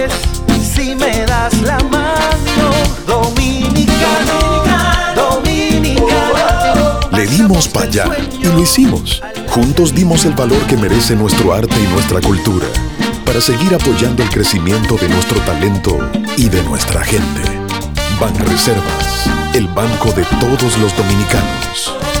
Para allá. Y lo hicimos. Juntos dimos el valor que merece nuestro arte y nuestra cultura. Para seguir apoyando el crecimiento de nuestro talento y de nuestra gente. Banreservas, el banco de todos los dominicanos.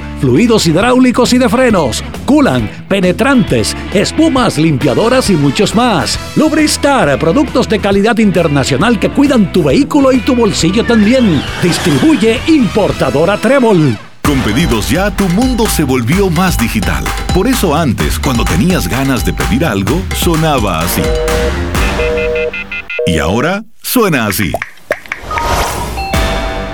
fluidos hidráulicos y de frenos, culan, penetrantes, espumas, limpiadoras y muchos más. Lubristar, productos de calidad internacional que cuidan tu vehículo y tu bolsillo también. Distribuye importadora Trébol. Con pedidos ya, tu mundo se volvió más digital. Por eso antes, cuando tenías ganas de pedir algo, sonaba así. Y ahora suena así.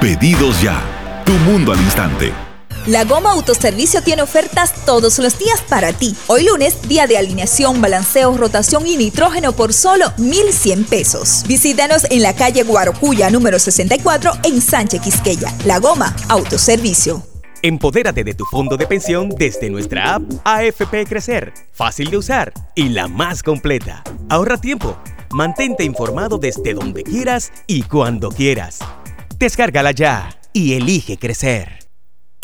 Pedidos ya. Tu mundo al instante. La Goma Autoservicio tiene ofertas todos los días para ti. Hoy lunes, día de alineación, balanceo, rotación y nitrógeno por solo 1,100 pesos. Visítanos en la calle Guarocuya, número 64, en Sánchez Quisqueya. La Goma Autoservicio. Empodérate de tu fondo de pensión desde nuestra app AFP Crecer. Fácil de usar y la más completa. Ahorra tiempo. Mantente informado desde donde quieras y cuando quieras. Descárgala ya y elige crecer.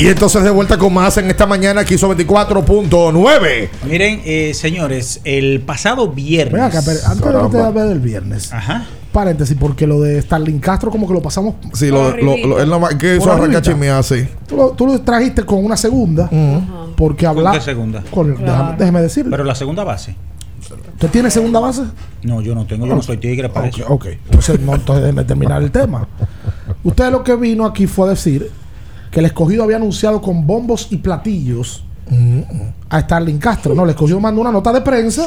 Y entonces de vuelta con más en esta mañana aquí sobre 24.9. Miren, eh, señores, el pasado viernes. Ven acá, pero antes de que te hable del viernes. Ajá. Paréntesis, porque lo de Starling Castro como que lo pasamos. Sí, lo, lo, lo- él nada más que eso Por arranca arribita. chismear así. Tú lo, tú lo trajiste con una segunda. Porque ¿Con hablar. qué segunda? Con, déjame, déjeme decirle. Pero la segunda base. ¿Usted tiene segunda base? No, yo no tengo, yo no soy tigre para Ok, eso. ok. Entonces, no, entonces déjeme terminar el tema. Usted lo que vino aquí fue a decir que el escogido había anunciado con bombos y platillos a Starling Castro. No, el escogido mandó una nota de prensa,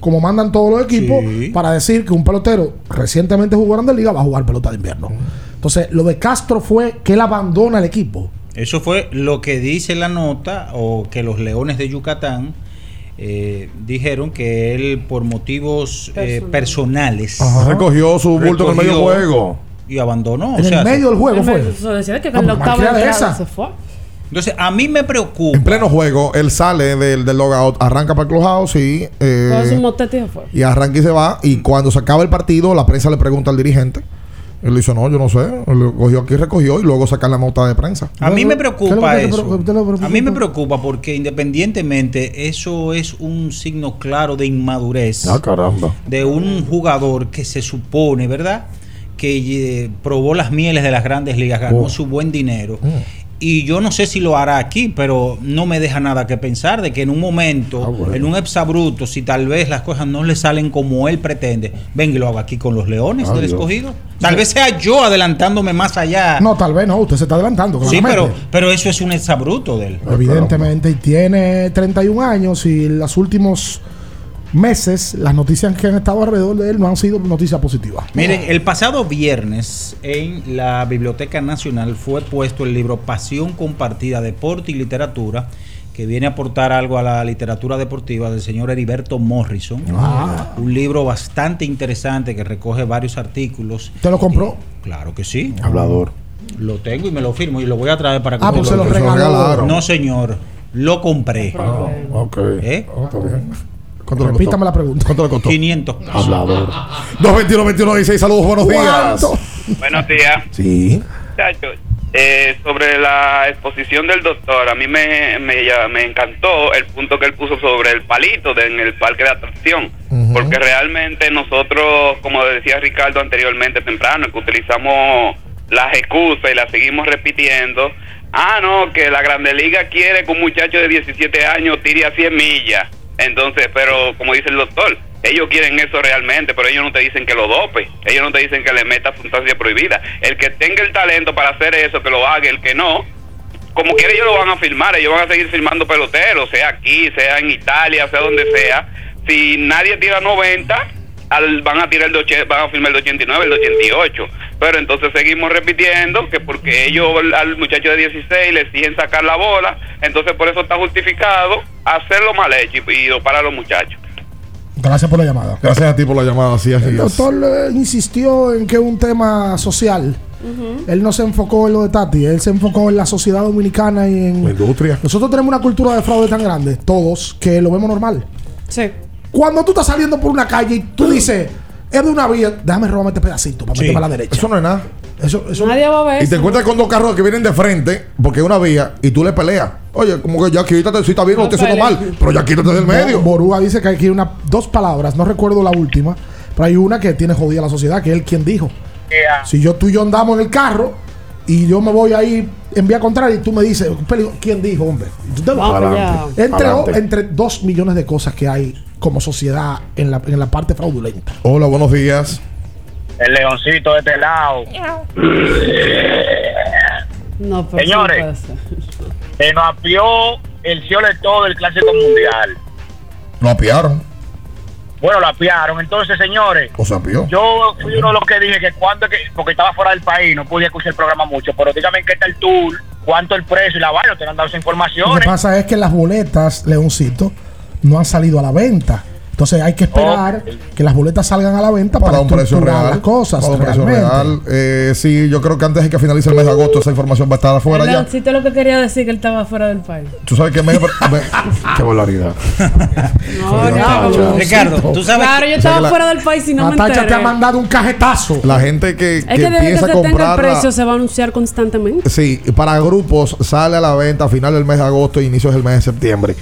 como mandan todos los equipos, Sí. para decir que un pelotero recientemente jugó Grande Liga va a jugar pelota de invierno. Entonces, lo de Castro fue que él abandona el equipo. Eso fue lo que dice la nota, o que los Leones de Yucatán eh, dijeron que él, por motivos eh, personales, Ajá. Recogió su bulto en el medio recogió juego. Y abandonó. En o sea, el medio del juego fue. Eso decía que con la octava malcriada entrada esa. se fue. Entonces, a mí me preocupa. En pleno juego, él sale del, del logout, arranca para el clubhouse y, eh, y se fue. y arranca y se va. Y cuando se acaba el partido, la prensa le pregunta al dirigente. Él dice, no, yo no sé. Él cogió aquí, recogió y luego saca la nota de prensa. A mí me ¿Qué es lo preocupa eso. A mí me preocupa porque independientemente eso es un signo claro de inmadurez Ah, caramba. de un jugador que se supone, ¿verdad? Que probó las mieles de las grandes ligas, ganó Oh. su buen dinero. Mm. Y yo no sé si lo hará aquí, pero no me deja nada que pensar de que en un momento, Ah, bueno. en un exabruto, si tal vez las cosas no le salen como él pretende, venga y lo haga aquí con los leones Ah, del Dios. escogido. Tal vez sea yo adelantándome más allá. No, tal vez no, usted se está adelantando. Sí, pero, pero eso es un exabruto de él. Evidentemente, y tiene 31 años y los últimos meses las noticias que han estado alrededor de él no han sido noticias positivas. Miren, el pasado viernes en la Biblioteca Nacional fue puesto el libro Pasión Compartida, Deporte y Literatura, que viene a aportar algo a la literatura deportiva del señor Heriberto Morrison. Ah. Un libro bastante interesante que recoge varios artículos. ¿Te lo compró? Claro que sí. Hablador. Lo tengo y me lo firmo y lo voy a traer para que Ah, pues se lo regalaron. No, señor. Lo compré. Ok. ¿Eh? Está bien. ¿Cuánto le Repítame costó? la pregunta. ¿Cuánto le costó? 500 pesos. Hablador. 221 21 16 saludos, buenos días. Buenos días. Sí. Muchachos, eh, sobre la exposición del doctor, a mí me, me, me encantó el punto que él puso sobre el palito de- en el parque de atracción, porque realmente nosotros, como decía Ricardo anteriormente temprano, que utilizamos las excusas y las seguimos repitiendo, ah, no, que la Grande Liga quiere que un muchacho de 17 años tire a 100 millas, entonces, pero como dice el doctor, ellos quieren eso realmente, pero ellos no te dicen que lo dope, ellos no te dicen que le meta sustancia prohibida. El que tenga el talento para hacer eso, que lo haga, el que no, como quiera ellos lo van a firmar, ellos van a seguir firmando peloteros, sea aquí, sea en Italia, sea donde sea. Si nadie tira 90, al- van a tirar el de van a firmar el de 89, el de 88. Pero entonces seguimos repitiendo que porque ellos al- muchacho de 16 le exigen sacar la bola, entonces por eso está justificado hacerlo mal hecho y, y para los muchachos. Gracias por la llamada. Gracias a ti por la llamada. Así es. El doctor eh, insistió en que es un tema social. Él no se enfocó en lo de Tati, él se enfocó en la sociedad dominicana y en. La industria. Nosotros tenemos una cultura de fraude tan grande, todos, que lo vemos normal. Sí. Cuando tú estás saliendo por una calle y tú dices, es de una vía, déjame robarme este pedacito para meter para la derecha. Eso no es nada. Eso, eso Nadie va a ver Y te encuentras con dos carros que vienen de frente, porque es una vía, y tú le peleas. Oye, como que ya quítate, si está bien, no, te haciendo mal, pero ya quítate del medio. Bo- Borúa dice que hay que una, dos palabras, no recuerdo la última, pero hay una que tiene jodida la sociedad, que es él quien dijo. Si yo tú y yo andamos en el carro y yo me voy ahí en vía contraria y tú me dices, "Peli- ¿quién dijo, hombre? Entre, entre dos millones de cosas que hay como sociedad en la, en la parte fraudulenta. Hola, buenos días. El leoncito de este lado. No, pero Señores. Se nos apió el cielo de todo del Clásico Mundial. Lo apiaron. Bueno, lo apiaron. Entonces, señores, O se apió. yo fui uno de los que dije que cuando que, porque estaba fuera del país, no podía escuchar el programa mucho, pero dígame en qué está el tour, cuánto el precio y la vaina, te han dado esa Lo información. que pasa es que las boletas, Leoncito, no han salido a la venta. Entonces hay que esperar que las boletas salgan a la venta para, Para un precio estructurar real. las cosas. Para un precio real. Eh, sí, yo creo que antes de que finalice el mes de agosto, esa información va a estar afuera ya. Lo que quería decir que él estaba fuera del país. Tú sabes que me. me- Qué volaridad. No, no. Ricardo, tú sabes Claro, yo O sea estaba fuera del país y no me Natacha te enteré. ha mandado un cajetazo. La gente que, Es que que desde que se tenga el precio se va a anunciar constantemente. Sí, para grupos sale a la venta a final del mes de agosto e inicios del mes de septiembre.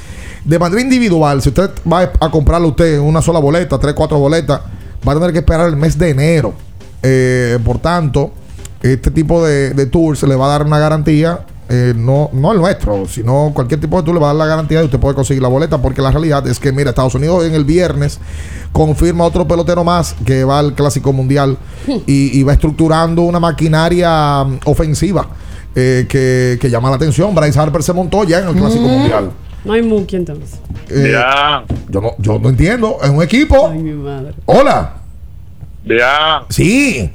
De manera individual, si usted va a comprarlo usted una sola boleta, tres, cuatro boletas, va a tener que esperar el mes de enero. Eh, por tanto, este tipo de, de tours le va a dar una garantía, eh, no, no el nuestro, sino cualquier tipo de tour le va a dar la garantía de usted puede conseguir la boleta, porque la realidad es que, mira, Estados Unidos en el viernes confirma otro pelotero más que va al Clásico Mundial y, y va estructurando una maquinaria mm, ofensiva eh, que, que llama la atención. Bryce Harper se montó ya en el Clásico Mm. Mundial. No hay Mookie entonces. Eh, yo, no, yo no entiendo. Es un equipo. Ay, mi madre. Hola. Ya, Sí.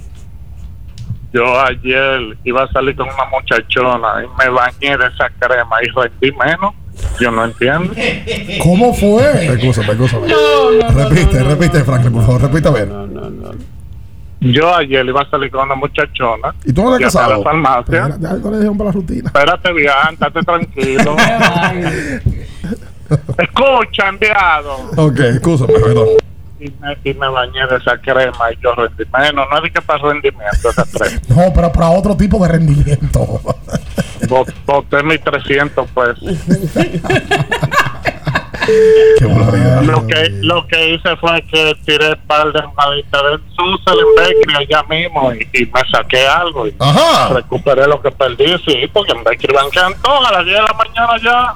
yo ayer iba a salir con una muchachona y me bañé de esa crema y rendí menos. Yo no entiendo. ¿Cómo fue? Escúchame, escúchame. No, no, no, repite, no, no, repite, Franklin, por favor, repite a ver. Yo ayer iba a salir con una muchachona. ¿Y tú no te Fui a casado? la farmacia. Ya, ya le para la rutina. Espérate bien, estate tranquilo. Escucha, enviado. Ok, escúchame, perdón. Y me, y me bañé de esa crema y yo rendí menos. No es que para rendimiento esa crema. No, pero para otro tipo de rendimiento. Bot- Boté mis 300 pesos. Lo que, lo que hice fue que tiré un par de jugaditas del Susel en Bakery allá mismo y, y me saqué algo y Ajá. recuperé lo que perdí, sí, porque en Bakery banquean todo a las 10 de la mañana ya.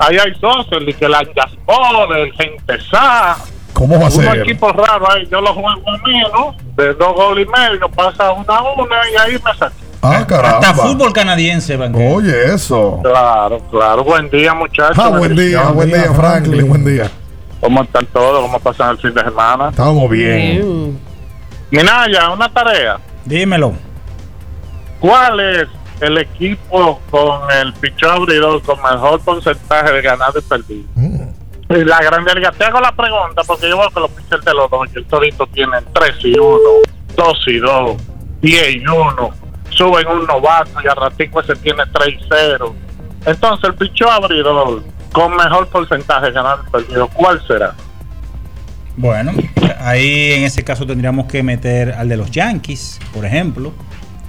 Ahí hay Susel y que la Anjaspor, el Gente Sa. ¿Cómo va a Unos ser? equipos raros ahí, yo los juego a mí, ¿no? De dos goles y medio, pasa una a una y ahí me saqué. Ah, caramba. Hasta fútbol canadiense, Van. Oye, eso. Claro, claro. Buen día, muchachos. Ah, buen día, buen día, Franklin, buen día. ¿Cómo están todos? ¿Cómo pasan el fin de semana? Estamos bien. Minaya, una tarea. Dímelo. ¿Cuál es el equipo con el pichón abridor con mejor porcentaje de ganado y perdido? Y la grande liga, te hago la pregunta porque yo veo que los pitchers de los Dodgers toditos tienen 3 y 1, 2 y 2, 10 y 1, suben un novato y al ratico ese tiene 3 y 0. Entonces el pichón abridor con mejor porcentaje de ganado y perdido, ¿cuál será? Bueno, ahí en ese caso tendríamos que meter al de los Yankees, por ejemplo,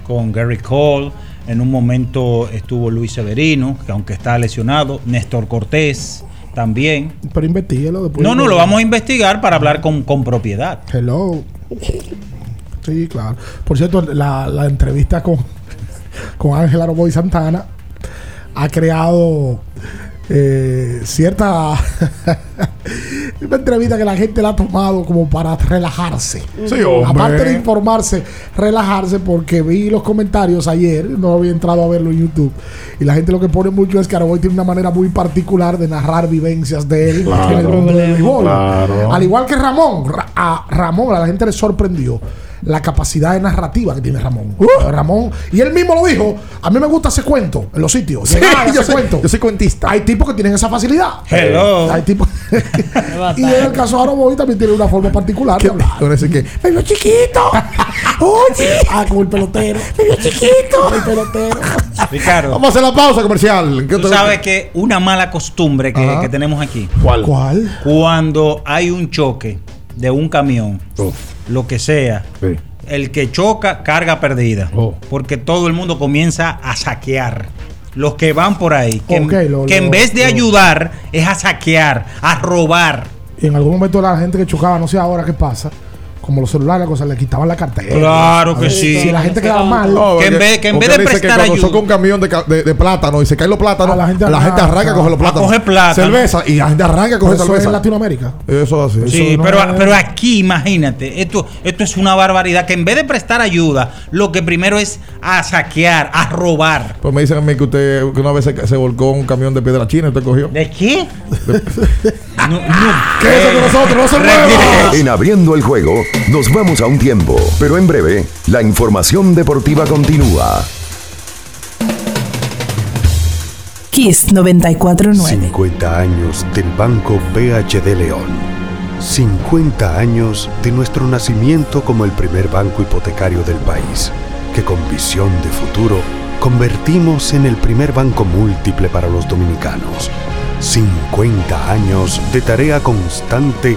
con Gary Cole. En un momento estuvo Luis Severino, que aunque está lesionado, Néstor Cortés también. Pero investiguelo después. No, no, lo vamos a investigar para hablar con, con propiedad. Hello. Sí, claro. Por cierto, la, la entrevista con, con Ángel Aroboy Santana ha creado eh, cierta una entrevista que la gente la ha tomado como para relajarse. Sí. Aparte de informarse, relajarse porque vi los comentarios ayer, no había entrado a verlo en YouTube, y la gente lo que pone mucho es que Aroboy tiene una manera muy particular de narrar vivencias de él Claro. en el mundo del. Claro. Al igual que Ramón, Ra- a Ramón a la gente le sorprendió la capacidad de narrativa que tiene Ramón. Ramón, y él mismo lo dijo, a mí me gusta ese cuento en los sitios. Sí, yo ese soy- cuento. yo soy cuentista. Hay tipos que tienen esa facilidad. Hello. Hay tipos. y en el caso de Aroboy también tiene una forma particular de hablar. Con ese que. ¡Me vio chiquito! ¡Oye! Ah, como el pelotero. ¡Me vio chiquito! El pelotero. Ricardo. Vamos a hacer la pausa comercial. ¿Qué Tú sabes que una mala costumbre que, que tenemos aquí. ¿Cuál? ¿Cuál? Cuando hay un choque de un camión, Oh. Lo que sea, Sí. el que choca, carga perdida. Oh. Porque todo el mundo comienza a saquear. Los que van por ahí, que, en- Ok, lo- que en lo- vez de lo- ayudar, es a saquear, a robar. Y en algún momento la gente que chocaba, no sé ahora qué pasa, como los celulares, cosas, le quitaban la cartera. Claro A que sí. Si la gente quedaba mal. No, Que en vez- que en vez de que prestar cuando ayuda- un camión de, de, de plátano y se caen los plátanos, A la la gente arranca. a coger los plátanos. coger plátano. Cerveza y la gente arranca a coger Eso es cerveza. en Latinoamérica. Eso es así. Sí, Eso no pero, es- pero aquí, imagínate, esto, esto es una barbaridad. Que en vez de prestar ayuda, lo que primero es a saquear, a robar. Pues me dicen a mí que usted que una vez se, se volcó un camión de piedra china y usted cogió. ¿De qué? No, no. Quédese con nosotros, no se mueva. En abriendo el juego, nos vamos a un tiempo, pero en breve, la información deportiva continúa. Kiss 949. 50 años del Banco BHD León. 50 años de nuestro nacimiento como el primer banco hipotecario del país, que con visión de futuro convertimos en el primer banco múltiple para los dominicanos. 50 años de tarea constante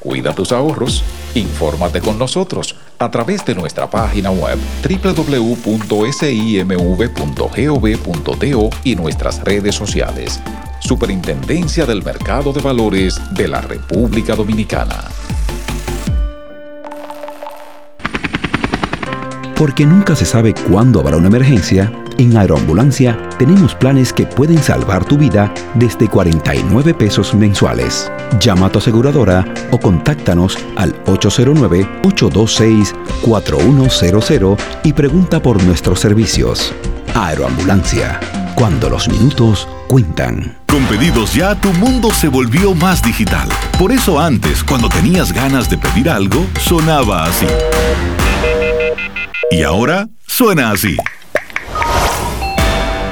Cuida tus ahorros. Infórmate con nosotros a través de nuestra página web www.simv.gov.do y nuestras redes sociales. Superintendencia del Mercado de Valores de la República Dominicana. Porque nunca se sabe cuándo habrá una emergencia, en Aeroambulancia tenemos planes que pueden salvar tu vida desde 49 pesos mensuales. Llama a tu aseguradora o contáctanos al 809-826-4100 y pregunta por nuestros servicios. Aeroambulancia, cuando los minutos cuentan. Con pedidos ya, tu mundo se volvió más digital. Por eso antes, cuando tenías ganas de pedir algo, sonaba así. Y ahora suena así.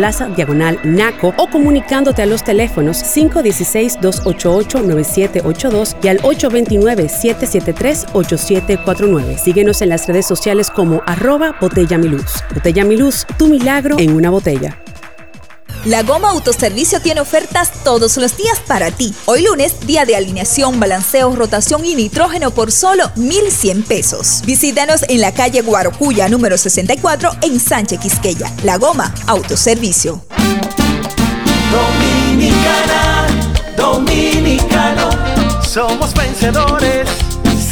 Plaza Diagonal Naco o comunicándote a los teléfonos 516-288-9782 y al 829-773-8749. Síguenos en las redes sociales como arroba Botella Miluz. Botella Miluz, tu milagro en una botella. La Goma Autoservicio tiene ofertas todos los días para ti. Hoy lunes, día de alineación, balanceo, rotación y nitrógeno por solo 1,100 pesos. Visítanos en la calle Guarocuya, número 64, en Sánchez Quisqueya. La Goma Autoservicio. Dominicana, dominicano, somos vencedores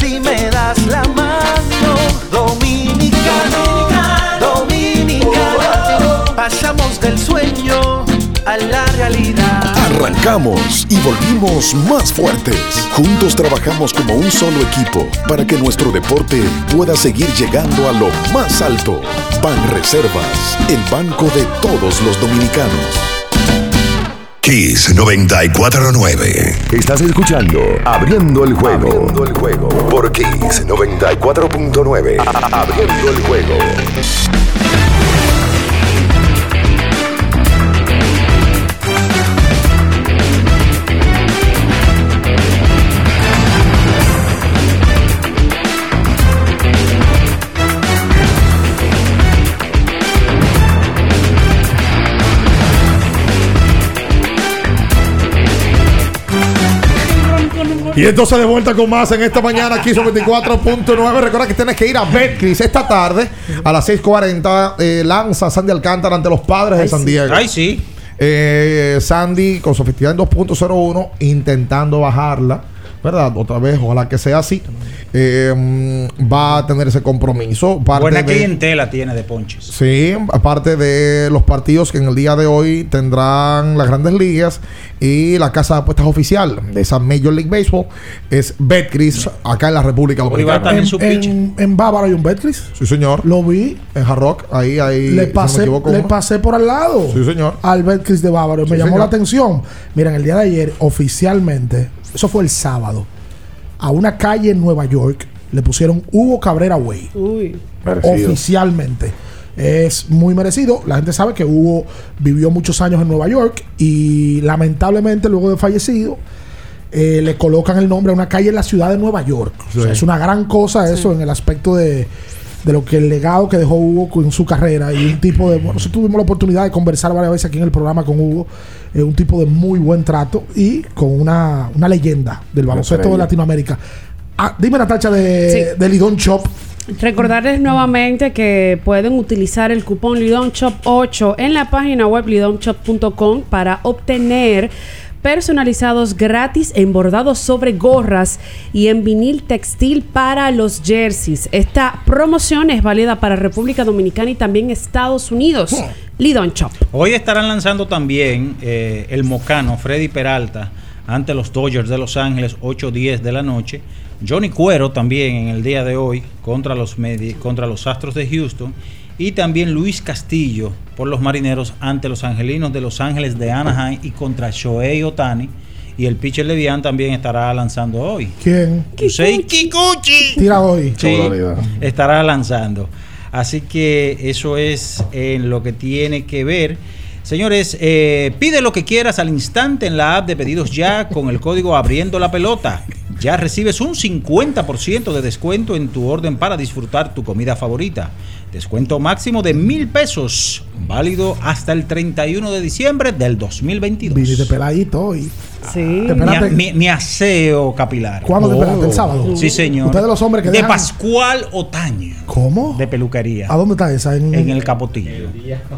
si me das la mano. Dominicano, dominicano, pasamos del sueño a la realidad. Arrancamos y volvimos más fuertes. Juntos trabajamos como un solo equipo para que nuestro deporte pueda seguir llegando a lo más alto. Ban Reservas, el banco de todos los dominicanos. Kiss 949. Estás escuchando Abriendo el juego. Abriendo el juego. Por Kiss 94.9. Abriendo el juego. Y entonces de vuelta con más en esta mañana aquí son 24.9. Recuerda que tienes que ir a Betcris esta tarde a las 6.40. eh, lanza Sandy Alcántara ante los padres de San sí. Diego. Ay, sí. Eh, Sandy con su efectividad en 2.01 intentando bajarla. ¿Verdad? Otra vez, ojalá que sea así. Eh, mm, va a tener ese compromiso. Parte Buena de- clientela tiene de ponches. Sí, aparte de los partidos que en el día de hoy tendrán las grandes ligas y la casa de apuestas oficial de esa Major League Baseball es Betcris acá en la República Dominicana. En, en, en Bávaro hay un Betcris. Sí, señor. Lo vi. En Hard Rock, ahí, ahí. Le si no pasé, me le pasé por al lado. Sí, señor. Al Betcris de Bávaro. Me Sí, llamó señor. la atención. Miren, el día de ayer, oficialmente, eso fue el sábado, a una calle en Nueva York le pusieron Hugo Cabrera Way. Uy. Merecido. Oficialmente. Es muy merecido. La gente sabe que Hugo vivió muchos años en Nueva York y lamentablemente luego de fallecido eh, le colocan el nombre a una calle en la ciudad de Nueva York. O sea, es una gran cosa eso en el aspecto de, de lo que el legado que dejó Hugo con su carrera y un tipo de... Bueno, nosotros tuvimos la oportunidad de conversar varias veces aquí en el programa con Hugo. Eh, un tipo de muy buen trato y con una, una leyenda del baloncesto de. Latinoamérica. Ah, dime, Natacha, de, Sí. de Lidón Shop. Recordarles nuevamente que pueden utilizar el cupón LidonShop 8 en la página web lidonshop.com para obtener personalizados gratis en bordados sobre gorras y en vinil textil para los jerseys. Esta promoción es válida para República Dominicana y también Estados Unidos. Lidon Shop. Hoy estarán lanzando también eh, el Mocano, Freddy Peralta, ante los Dodgers de Los Ángeles, 8-10 de la noche. Johnny Cuero también en el día de hoy contra los, contra los Astros de Houston. Y también Luis Castillo por los Marineros ante los Angelinos de Los Ángeles de Anaheim y contra Shohei Otani. Y el pitcher Levian también estará lanzando hoy. ¿Quién? Yusei Kikuchi. Tira hoy. Sí, estará lanzando. Así que eso es en lo que tiene que ver. Señores, eh, pide lo que quieras al instante en la app de pedidos ya con el código abriendo la pelota. Ya recibes un 50% de descuento en tu orden para disfrutar tu comida favorita. Descuento máximo de mil pesos, válido hasta el 31 de diciembre del 2022. Viniste peladito hoy. Sí. Te Mi, esperaste- mi- mi aseo capilar. ¿Cuándo te esperaste? ¿El sábado? Sí, señor. Ustedes los hombres que De dejan- Pascual Otaño. ¿Cómo? De peluquería. ¿A dónde está esa? En, En el Capotillo.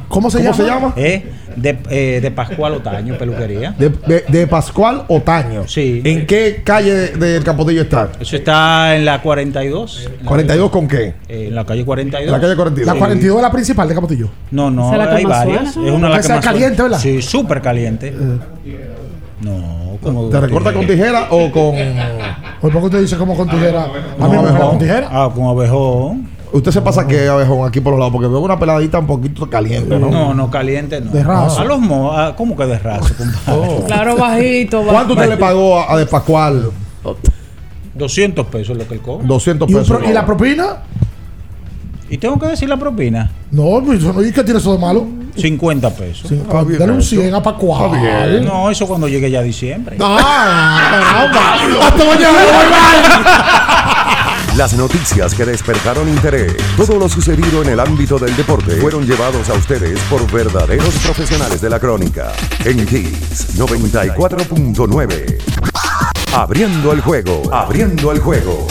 ¿Cómo se llama? ¿Eh? De, eh, de Pascual Otaño, peluquería. De, de- de Pascual Otaño. Sí. ¿En qué calle del Capotillo está? Eso está en la 42. en la- ¿42 con qué? eh, en la calle 42. En la calle 42. La 42 es la principal de Capotillo. No, no, ¿Esa es la que hay varias. suena? Es una de las que es más caliente, suena. ¿verdad? Sí, súper caliente. No, como. ¿Te recorta con tijera o con.? ¿Por qué usted dice como con tijera? A mí me con tijera. Ah, con abejón. Usted se pasa que abejón aquí por los lados, porque veo una peladita un poquito caliente, ¿no? No, no, caliente no. De raso. A los mo, ah, ¿cómo que de raso, compadre? Claro, bajito. ba- ¿Cuánto usted le pagó a, a de Pascual? 200 pesos es lo que él cobra. 200 ¿Y, un pesos. pro- ¿Y la propina? ¿Y tengo que decir la propina? No, pues ¿y qué tiene eso de malo? 50 pesos. Sí, ah, bien dale un eso. 100 a Pascual. No, eso cuando llegue ya a diciembre. Ah. Hasta mañana. Las noticias que despertaron interés, todo lo sucedido en el ámbito del deporte, fueron llevados a ustedes por verdaderos profesionales de la crónica. En Kiss 94.9. Abriendo el juego, abriendo el juego.